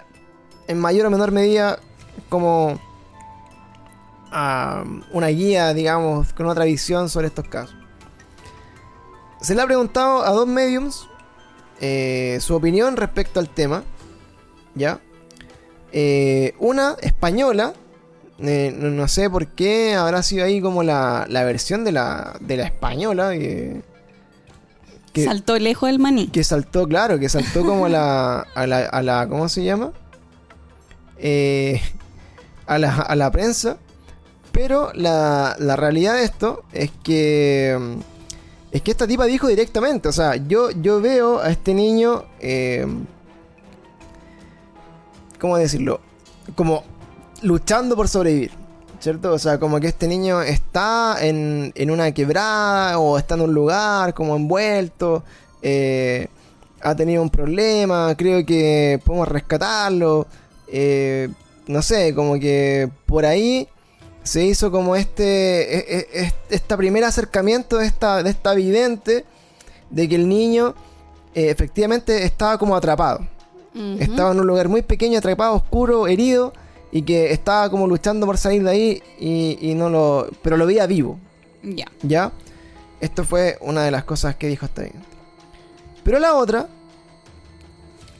en mayor o menor medida como a una guía, digamos, con otra visión sobre estos casos. Se le ha preguntado a dos mediums eh, su opinión respecto al tema. ¿Ya? Eh, una española, eh, no, sé por qué habrá sido ahí como la, la versión de la, de la española. Que, que, Saltó lejos del maní. que saltó, claro, que saltó como a la, a la, a la ¿cómo se llama? Eh, a, la, a la prensa. Pero la, la realidad de esto es que es que esta tipa dijo directamente, o sea, yo, yo veo a este niño, eh, ¿cómo decirlo? Como luchando por sobrevivir, ¿cierto? O sea, como que este niño está en, en una quebrada o está en un lugar como envuelto, eh, ha tenido un problema, creo que podemos rescatarlo, eh, no sé, como que por ahí se hizo como este, este primer acercamiento de esta, de esta vidente de que el niño eh, efectivamente estaba como atrapado. Estaba en un lugar muy pequeño, atrapado, oscuro, herido, y que estaba como luchando por salir de ahí, y, y no lo. pero lo veía vivo, Ya. ¿ya? Esto fue una de las cosas que dijo esta vidente. Pero la otra,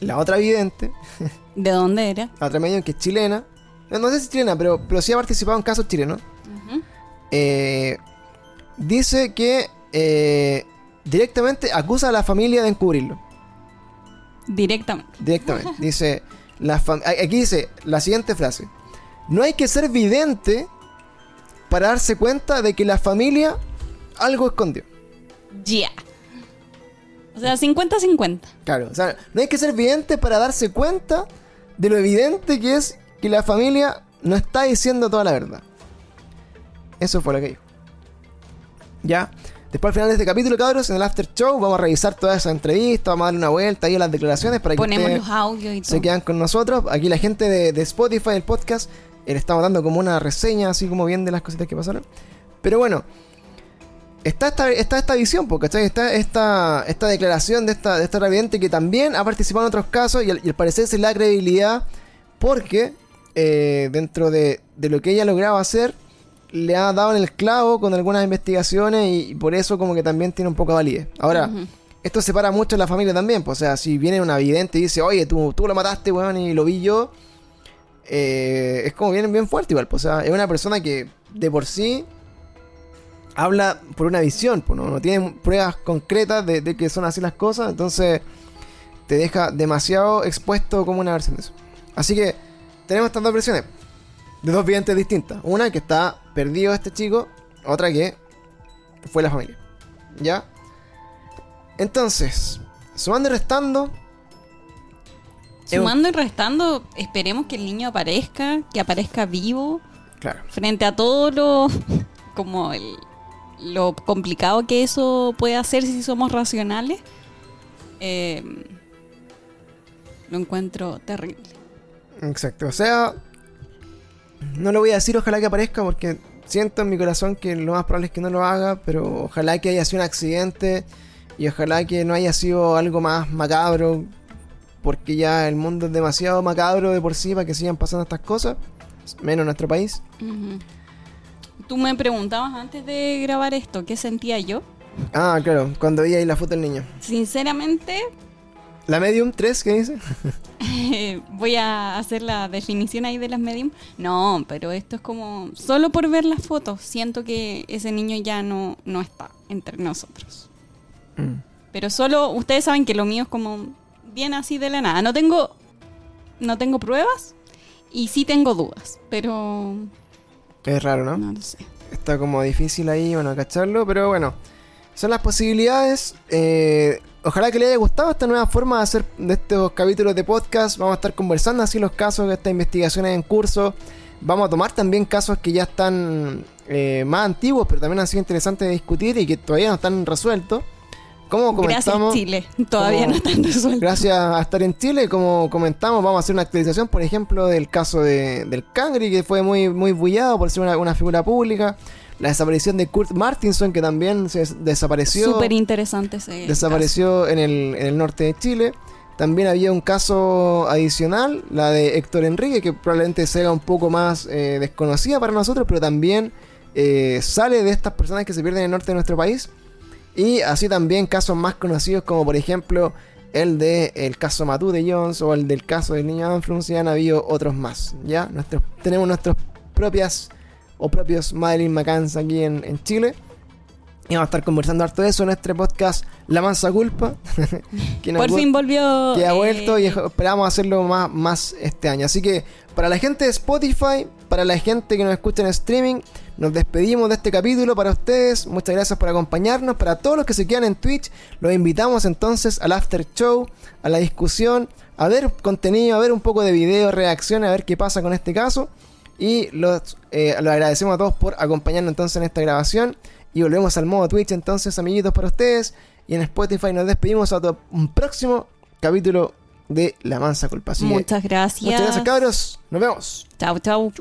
la otra vidente, ¿De dónde era? la otra medio que es chilena, no, no sé si es chilena, pero, pero sí ha participado en casos chilenos, eh, dice que eh, directamente acusa a la familia de encubrirlo. Directamente. Directamente. Dice, la aquí dice la siguiente frase. No hay que ser vidente para darse cuenta de que la familia algo escondió. Ya. O sea, 50-50. Claro, o sea, no hay que ser vidente para darse cuenta de lo evidente que es que la familia no está diciendo toda la verdad. Eso fue lo que dijo. Ya. Después al final de este capítulo, cabros, en el after show vamos a revisar toda esa entrevista, vamos a darle una vuelta ahí a las declaraciones para que Ponemos ustedes- los audios y todo. se quedan con nosotros. Aquí la gente de, de Spotify, el podcast, eh, le estamos dando como una reseña, así como bien de las cositas que pasaron. Pero bueno, está esta, está esta visión, porque está esta, esta declaración de esta, de esta que también ha participado en otros casos y al, y al parecer se le da credibilidad porque eh, dentro de, de lo que ella lograba hacer, le ha dado en el clavo con algunas investigaciones y, y por eso como que también tiene un poco de validez. Ahora, esto separa mucho a la familia también. Pues, o sea, si viene una vidente y dice, oye, tú, tú lo mataste, weón, y lo vi yo. eh, es como bien, bien fuerte igual. Pues, o sea, es una persona que de por sí habla por una visión. Pues, ¿no? no tiene pruebas concretas de, de que son así las cosas. Entonces te deja demasiado expuesto como una versión de eso. Así que tenemos estas dos versiones. De dos videntes distintas. Una que está perdido este chico. Otra que fue la familia. ¿Ya? Entonces, sumando y restando. Sumando y restando, esperemos que el niño aparezca, que aparezca vivo, Claro. frente a todo lo como el, lo complicado que eso puede hacer si somos racionales. eh, lo encuentro terrible. Exacto. O sea, no le voy a decir ojalá que aparezca porque siento en mi corazón que lo más probable es que no lo haga, pero ojalá que haya sido un accidente y ojalá que no haya sido algo más macabro, porque ya el mundo es demasiado macabro de por sí para que sigan pasando estas cosas, menos en nuestro país. Tú me preguntabas antes de grabar esto, ¿qué sentía yo? Ah, claro, cuando vi ahí la foto del niño. Sinceramente, ¿La Medium 3 qué dice? Voy a hacer la definición ahí de las medium. No, pero esto es como solo por ver las fotos. Siento que ese niño ya no, no está entre nosotros. Mm. Pero solo ustedes saben que lo mío es como bien así de la nada. No tengo no tengo pruebas y sí tengo dudas, pero Es raro, ¿no? no lo sé. Está como difícil ahí, bueno, cacharlo, pero bueno. Son las posibilidades. eh, ojalá que les haya gustado esta nueva forma de hacer de estos capítulos de podcast. Vamos a estar conversando así los casos de estas investigaciones en curso. Vamos a tomar también casos que ya están eh, más antiguos, pero también han sido interesantes de discutir y que todavía no están resueltos. Como Gracias comentamos, Chile. Todavía como- no están resueltos. Gracias a estar en Chile, como comentamos, vamos a hacer una actualización, por ejemplo, del caso de, del Cangri, que fue muy, muy bullado por ser una, una figura pública. La desaparición de Kurt Martinson, que también se des- desapareció. Súper interesante ese desapareció en el, en el norte de Chile. También había un caso adicional, la de Héctor Enrique, que probablemente sea un poco más eh, desconocida para nosotros, pero también eh, sale de estas personas que se pierden en el norte de nuestro país. Y así también casos más conocidos como por ejemplo el de el caso Matú de Jones o el del caso del niño Anfrun, y han habido otros más. ¿ya? Nuestros, tenemos nuestras propias o propios Madeline McCanns aquí en, en Chile. Y vamos a estar conversando harto de eso en nuestro podcast La Mansa Culpa. que Por fin volvió. que ha eh, vuelto y esperamos hacerlo más, más este año. Así que para la gente de Spotify, para la gente que nos escucha en streaming, nos despedimos de este capítulo para ustedes. Muchas gracias por acompañarnos. Para todos los que se quedan en Twitch, los invitamos entonces al after show, a la discusión, a ver contenido, a ver un poco de video, reacciones, a ver qué pasa con este caso. Y los, eh, los agradecemos a todos por acompañarnos entonces en esta grabación. Y volvemos al modo Twitch entonces, amiguitos, para ustedes. Y en Spotify nos despedimos hasta un próximo capítulo de La Mansa Culpa. Así Muchas gracias. muchas gracias, cabros. Nos vemos. Chau, chau.